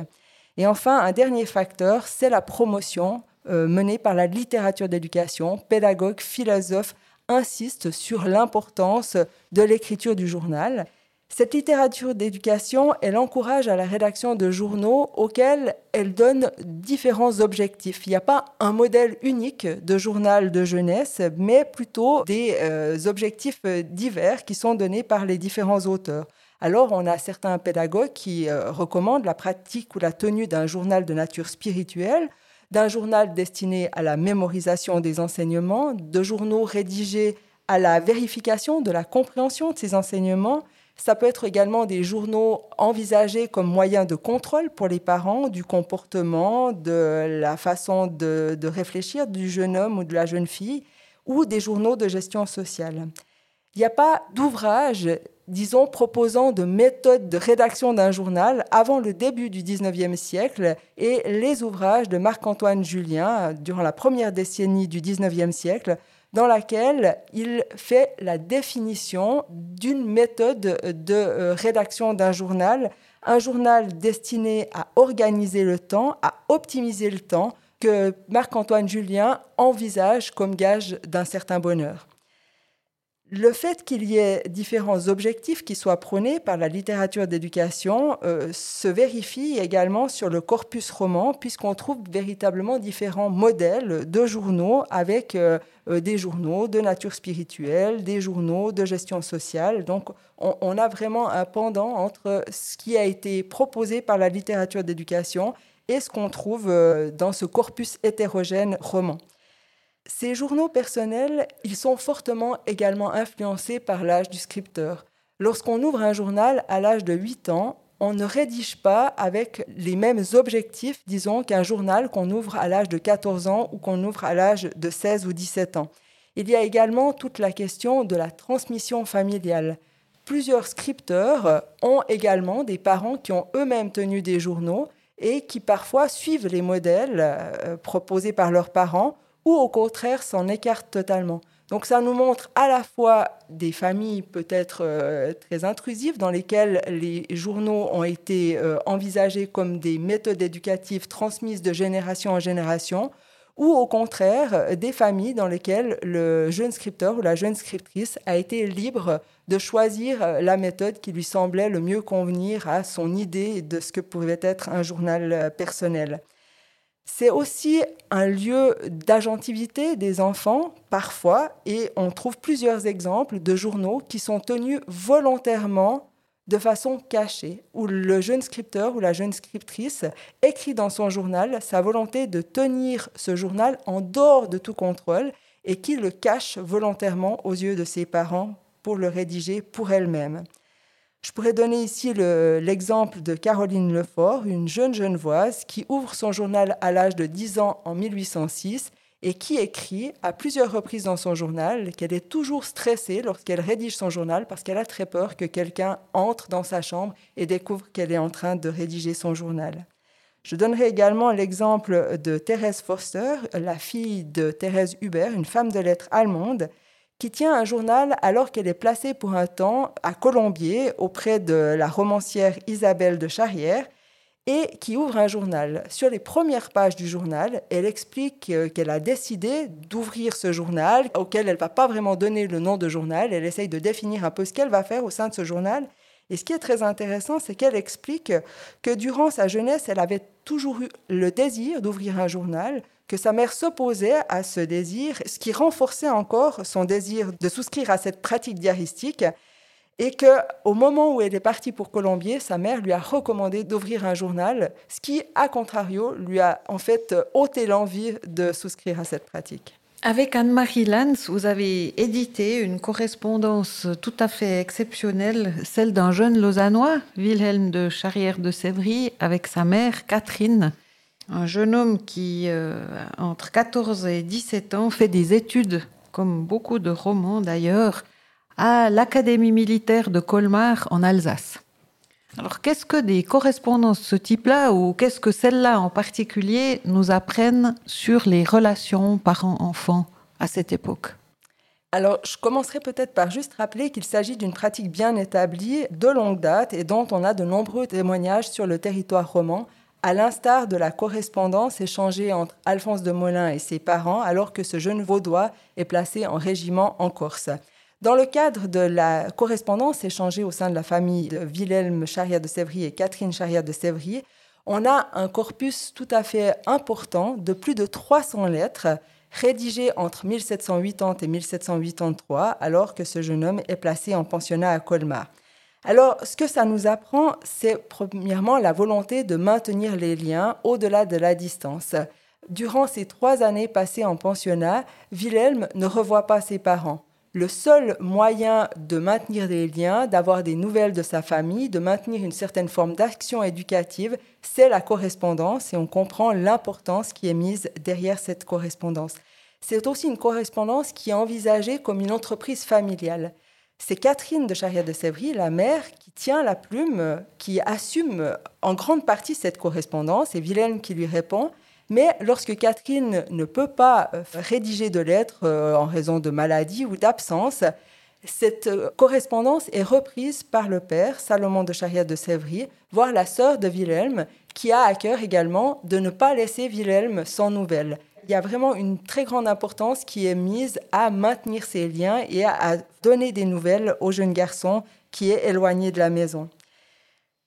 Et enfin, un dernier facteur, c'est la promotion menée par la littérature d'éducation. Pédagogues, philosophes insistent sur l'importance de l'écriture du journal. Cette littérature d'éducation, elle encourage à la rédaction de journaux auxquels elle donne différents objectifs. Il n'y a pas un modèle unique de journal de jeunesse, mais plutôt des euh, objectifs divers qui sont donnés par les différents auteurs. Alors, on a certains pédagogues qui euh, recommandent la pratique ou la tenue d'un journal de nature spirituelle, d'un journal destiné à la mémorisation des enseignements, de journaux rédigés à la vérification de la compréhension de ces enseignements ça peut être également des journaux envisagés comme moyen de contrôle pour les parents du comportement, de la façon de, réfléchir du jeune homme ou de la jeune fille, ou des journaux de gestion sociale. Il n'y a pas d'ouvrage, disons, proposant de méthodes de rédaction d'un journal avant le début du 19e siècle et les ouvrages de Marc-Antoine Julien durant la première décennie du 19e siècle dans laquelle il fait la définition d'une méthode de euh, rédaction d'un journal, un journal destiné à organiser le temps, à optimiser le temps, que Marc-Antoine Julien envisage comme gage d'un certain bonheur. Le fait qu'il y ait différents objectifs qui soient prônés par la littérature d'éducation euh, se vérifie également sur le corpus roman, puisqu'on trouve véritablement différents modèles de journaux avec euh, euh, des journaux de nature spirituelle, des journaux de gestion sociale. Donc on, on, a vraiment un pendant entre ce qui a été proposé par la littérature d'éducation et ce qu'on trouve dans ce corpus hétérogène roman. Ces journaux personnels, ils sont fortement également influencés par l'âge du scripteur. Lorsqu'on ouvre un journal à l'âge de 8 ans, on ne rédige pas avec les mêmes objectifs, disons, qu'un journal qu'on ouvre à l'âge de 14 ans ou qu'on ouvre à l'âge de 16 ou 17 ans. Il y a également toute la question de la transmission familiale. Plusieurs scripteurs ont également des parents qui ont eux-mêmes tenu des journaux et qui parfois suivent les modèles euh, proposés par leurs parents ou au contraire s'en écarte totalement. Donc ça nous montre à la fois des familles peut-être euh, très intrusives dans lesquelles les journaux ont été euh, envisagés comme des méthodes éducatives transmises de génération en génération, ou au contraire des familles dans lesquelles le jeune scripteur ou la jeune scriptrice a été libre de choisir euh, la méthode qui lui semblait le mieux convenir à son idée de ce que pouvait être un journal personnel. C'est aussi un lieu d'agentivité des enfants, parfois, et on trouve plusieurs exemples de journaux qui sont tenus volontairement de façon cachée, où le jeune scripteur ou la jeune scriptrice écrit dans son journal sa volonté de tenir ce journal en dehors de tout contrôle et qui le cache volontairement aux yeux de ses parents pour le rédiger pour elle-même. Je pourrais donner ici l'exemple de Caroline Lefort, une jeune genevoise qui ouvre son journal à l'âge de 10 ans en 1806 et qui écrit à plusieurs reprises dans son journal qu'elle est toujours stressée lorsqu'elle rédige son journal parce qu'elle a très peur que quelqu'un entre dans sa chambre et découvre qu'elle est en train de rédiger son journal. Je donnerai également l'exemple de Thérèse Forster, la fille de Thérèse Hubert, une femme de lettres allemande, qui tient un journal alors qu'elle est placée pour un temps à Colombier auprès de la romancière Isabelle de Charrière et qui ouvre un journal. Sur les premières pages du journal, elle explique euh, qu'elle a décidé d'ouvrir ce journal auquel elle ne va pas vraiment donner le nom de journal. Elle essaye de définir un peu ce qu'elle va faire au sein de ce journal. Et ce qui est très intéressant, c'est qu'elle explique que durant sa jeunesse, elle avait toujours eu le désir d'ouvrir un journal, que sa mère s'opposait à ce désir, ce qui renforçait encore son désir de souscrire à cette pratique diaristique et que au moment où elle est partie pour Colombier, sa mère lui a recommandé d'ouvrir un journal, ce qui, à contrario, lui a en fait ôté l'envie de souscrire à cette pratique. Avec Anne-Marie Lanz, vous avez édité une correspondance tout à fait exceptionnelle, celle d'un jeune Lausannois, Wilhelm de Charrière de Sévry, avec sa mère Catherine, un jeune homme qui, euh, entre 14 et 17 ans, fait des études, comme beaucoup de romans d'ailleurs, à l'Académie militaire de Colmar en Alsace. Alors qu'est-ce que des correspondances de ce type-là ou qu'est-ce que celles-là en particulier nous apprennent sur les relations parents-enfants à cette époque? Alors, je commencerai peut-être par juste rappeler qu'il s'agit d'une pratique bien établie, de longue date, et dont on a de nombreux témoignages sur le territoire roman, à l'instar de la correspondance échangée entre Alphonse de Molin et ses parents, alors que ce jeune vaudois est placé en régiment en Corse. Dans le cadre de la correspondance échangée au sein de la famille de Wilhelm Charrière de Sévry et Catherine Charrière de Sévry, on a un corpus tout à fait important de plus de 300 lettres rédigées entre 1780 et 1783, alors que ce jeune homme est placé en pensionnat à Colmar. Alors, ce que ça nous apprend, c'est premièrement la volonté de maintenir les liens au-delà de la distance. Durant ces trois années passées en pensionnat, Wilhelm ne revoit pas ses parents le seul moyen de maintenir des liens, d'avoir des nouvelles de sa famille, de maintenir une certaine forme d'action éducative, c'est la correspondance et on comprend l'importance qui est mise derrière cette correspondance. C'est aussi une correspondance qui est envisagée comme une entreprise familiale. C'est Catherine de Charrière de Sévry, la mère, qui tient la plume, qui assume en grande partie cette correspondance, et Wilhelm qui lui répond. Mais lorsque Catherine ne peut pas euh, rédiger de lettres euh, en raison de maladie ou d'absence, cette euh, correspondance est reprise par le père, Salomon de Charrière de Sévry, voire la sœur de Wilhelm, qui a à cœur également de ne pas laisser Wilhelm sans nouvelles. Il y a vraiment une très grande importance qui est mise à maintenir ces liens et à donner des nouvelles au jeune garçon qui est éloigné de la maison.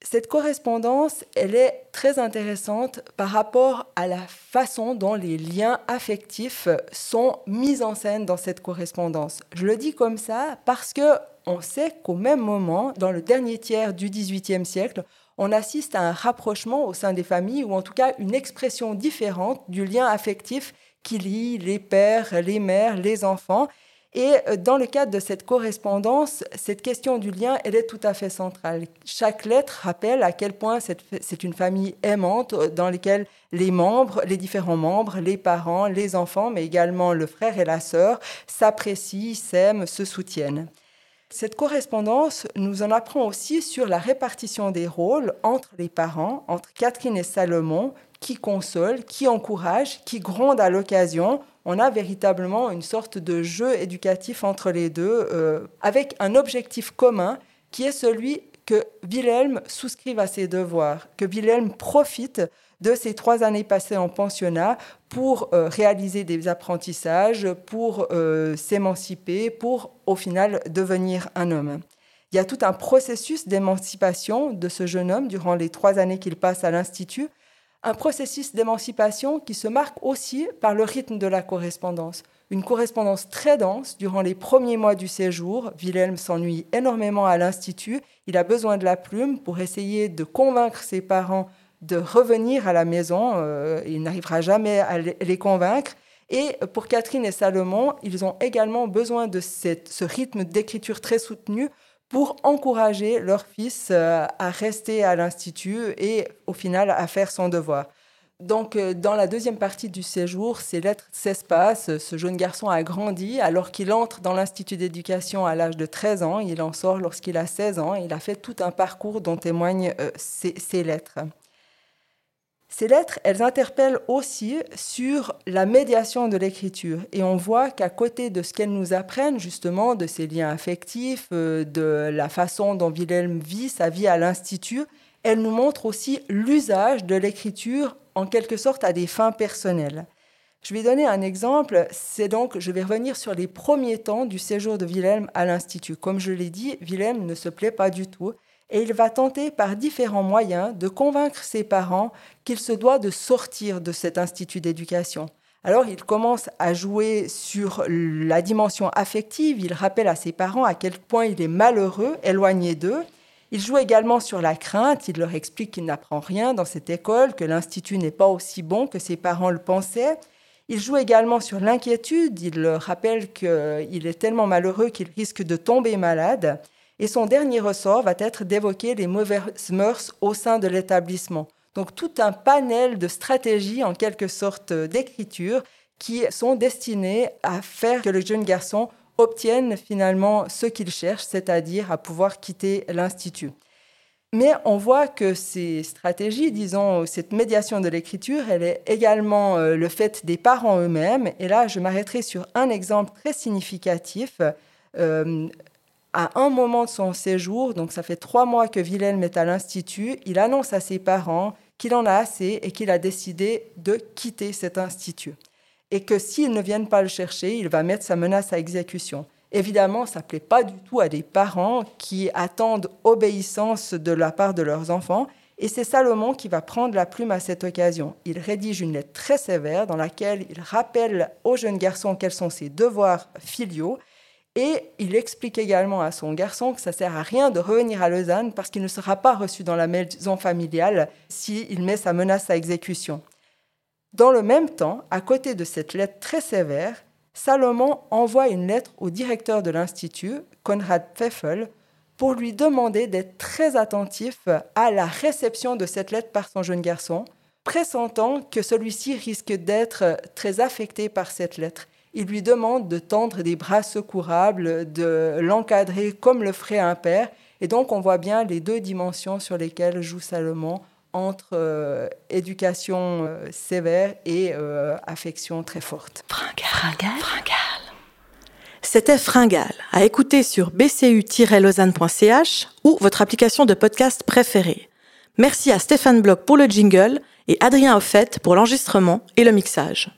Cette correspondance, elle est très intéressante par rapport à la façon dont les liens affectifs sont mis en scène dans cette correspondance. Je le dis comme ça parce que on sait qu'au même moment, dans le dernier tiers du XVIIIe siècle, on assiste à un rapprochement au sein des familles, ou en tout cas une expression différente du lien affectif qui lie les pères, les mères, les enfants. Et euh, dans le cadre de cette correspondance, cette question du lien, elle est tout à fait centrale. Chaque lettre rappelle à quel point c'est une famille aimante euh, dans laquelle les membres, les différents membres, les parents, les enfants, mais également le frère et la sœur s'apprécient, s'aiment, se soutiennent. Cette correspondance nous en apprend aussi sur la répartition des rôles entre les parents, entre Catherine et Salomon, qui console, qui encourage, qui gronde à l'occasion, on a véritablement une sorte de jeu éducatif entre les deux, euh, avec un objectif commun qui est celui que Wilhelm souscrive à ses devoirs, que Wilhelm profite de ces trois années passées en pensionnat pour euh, réaliser des apprentissages, pour euh, s'émanciper, pour au final devenir un homme. Il y a tout un processus d'émancipation de ce jeune homme durant les trois années qu'il passe à l'Institut, un processus d'émancipation qui se marque aussi par le rythme de la correspondance. Une correspondance très dense durant les premiers mois du séjour. Wilhelm s'ennuie énormément à l'Institut. Il a besoin de la plume pour essayer de convaincre ses parents de revenir à la maison. Euh, il n'arrivera jamais à les convaincre. Et pour Catherine et Salomon, ils ont également besoin de ce rythme d'écriture très soutenu pour encourager leur fils euh, à rester à l'Institut et au final à faire son devoir. Donc, euh, dans la deuxième partie du séjour, ces lettres s'espacent. Ce jeune garçon a grandi alors qu'il entre dans l'Institut d'éducation à l'âge de 13 ans. Il en sort lorsqu'il a 16 ans. Il a fait tout un parcours dont témoignent ces lettres. Ces lettres, elles interpellent aussi sur la médiation de l'écriture. Et on voit qu'à côté de ce qu'elles nous apprennent, justement, de ces liens affectifs, euh, de la façon dont Wilhelm vit sa vie à l'Institut, elles nous montrent aussi l'usage de l'écriture, en quelque sorte, à des fins personnelles. Je vais donner un exemple. C'est donc, je vais revenir sur les premiers temps du séjour de Wilhelm à l'Institut. Comme je l'ai dit, Wilhelm ne se plaît pas du tout et il va tenter par différents moyens de convaincre ses parents qu'il se doit de sortir de cet institut d'éducation. Alors il commence à jouer sur la dimension affective, il rappelle à ses parents à quel point il est malheureux, éloigné d'eux. Il joue également sur la crainte, il leur explique qu'il n'apprend rien dans cette école, que l'institut n'est pas aussi bon que ses parents le pensaient. Il joue également sur l'inquiétude, il leur rappelle qu'il est tellement malheureux qu'il risque de tomber malade. Et son dernier ressort va être d'évoquer les mauvaises mœurs au sein de l'établissement. Donc tout un panel de stratégies, en quelque sorte d'écriture, qui sont destinées à faire que le jeune garçon obtienne finalement ce qu'il cherche, c'est-à-dire à pouvoir quitter l'institut. Mais on voit que ces stratégies, disons, cette médiation de l'écriture, elle est également euh, le fait des parents eux-mêmes. Et là, je m'arrêterai sur un exemple très significatif. Euh, à un moment de son séjour, donc ça fait trois mois que Wilhelm est à l'Institut, il annonce à ses parents qu'il en a assez et qu'il a décidé de quitter cet institut. Et que s'ils ne viennent pas le chercher, il va mettre sa menace à exécution. Évidemment, ça ne plaît pas du tout à des parents qui attendent obéissance de la part de leurs enfants. Et c'est Salomon qui va prendre la plume à cette occasion. Il rédige une lettre très sévère dans laquelle il rappelle au jeune garçon quels sont ses devoirs filiaux et il explique également à son garçon que ça sert à rien de revenir à Lausanne parce qu'il ne sera pas reçu dans la maison familiale s'il met sa menace à exécution. Dans le même temps, à côté de cette lettre très sévère, Salomon envoie une lettre au directeur de l'Institut, Konrad Pfeffel, pour lui demander d'être très attentif à la réception de cette lettre par son jeune garçon, pressentant que celui-ci risque d'être très affecté par cette lettre il lui demande de tendre des bras secourables, de l'encadrer comme le ferait un père. Et donc on voit bien les deux dimensions sur lesquelles joue Salomon entre euh, éducation euh, sévère et euh, affection très forte. Fringal. Fringal. C'était Fringal, à écouter sur bcu-lausanne.ch ou votre application de podcast préférée. Merci à Stéphane Bloch pour le jingle et Adrien Offet pour l'enregistrement et le mixage.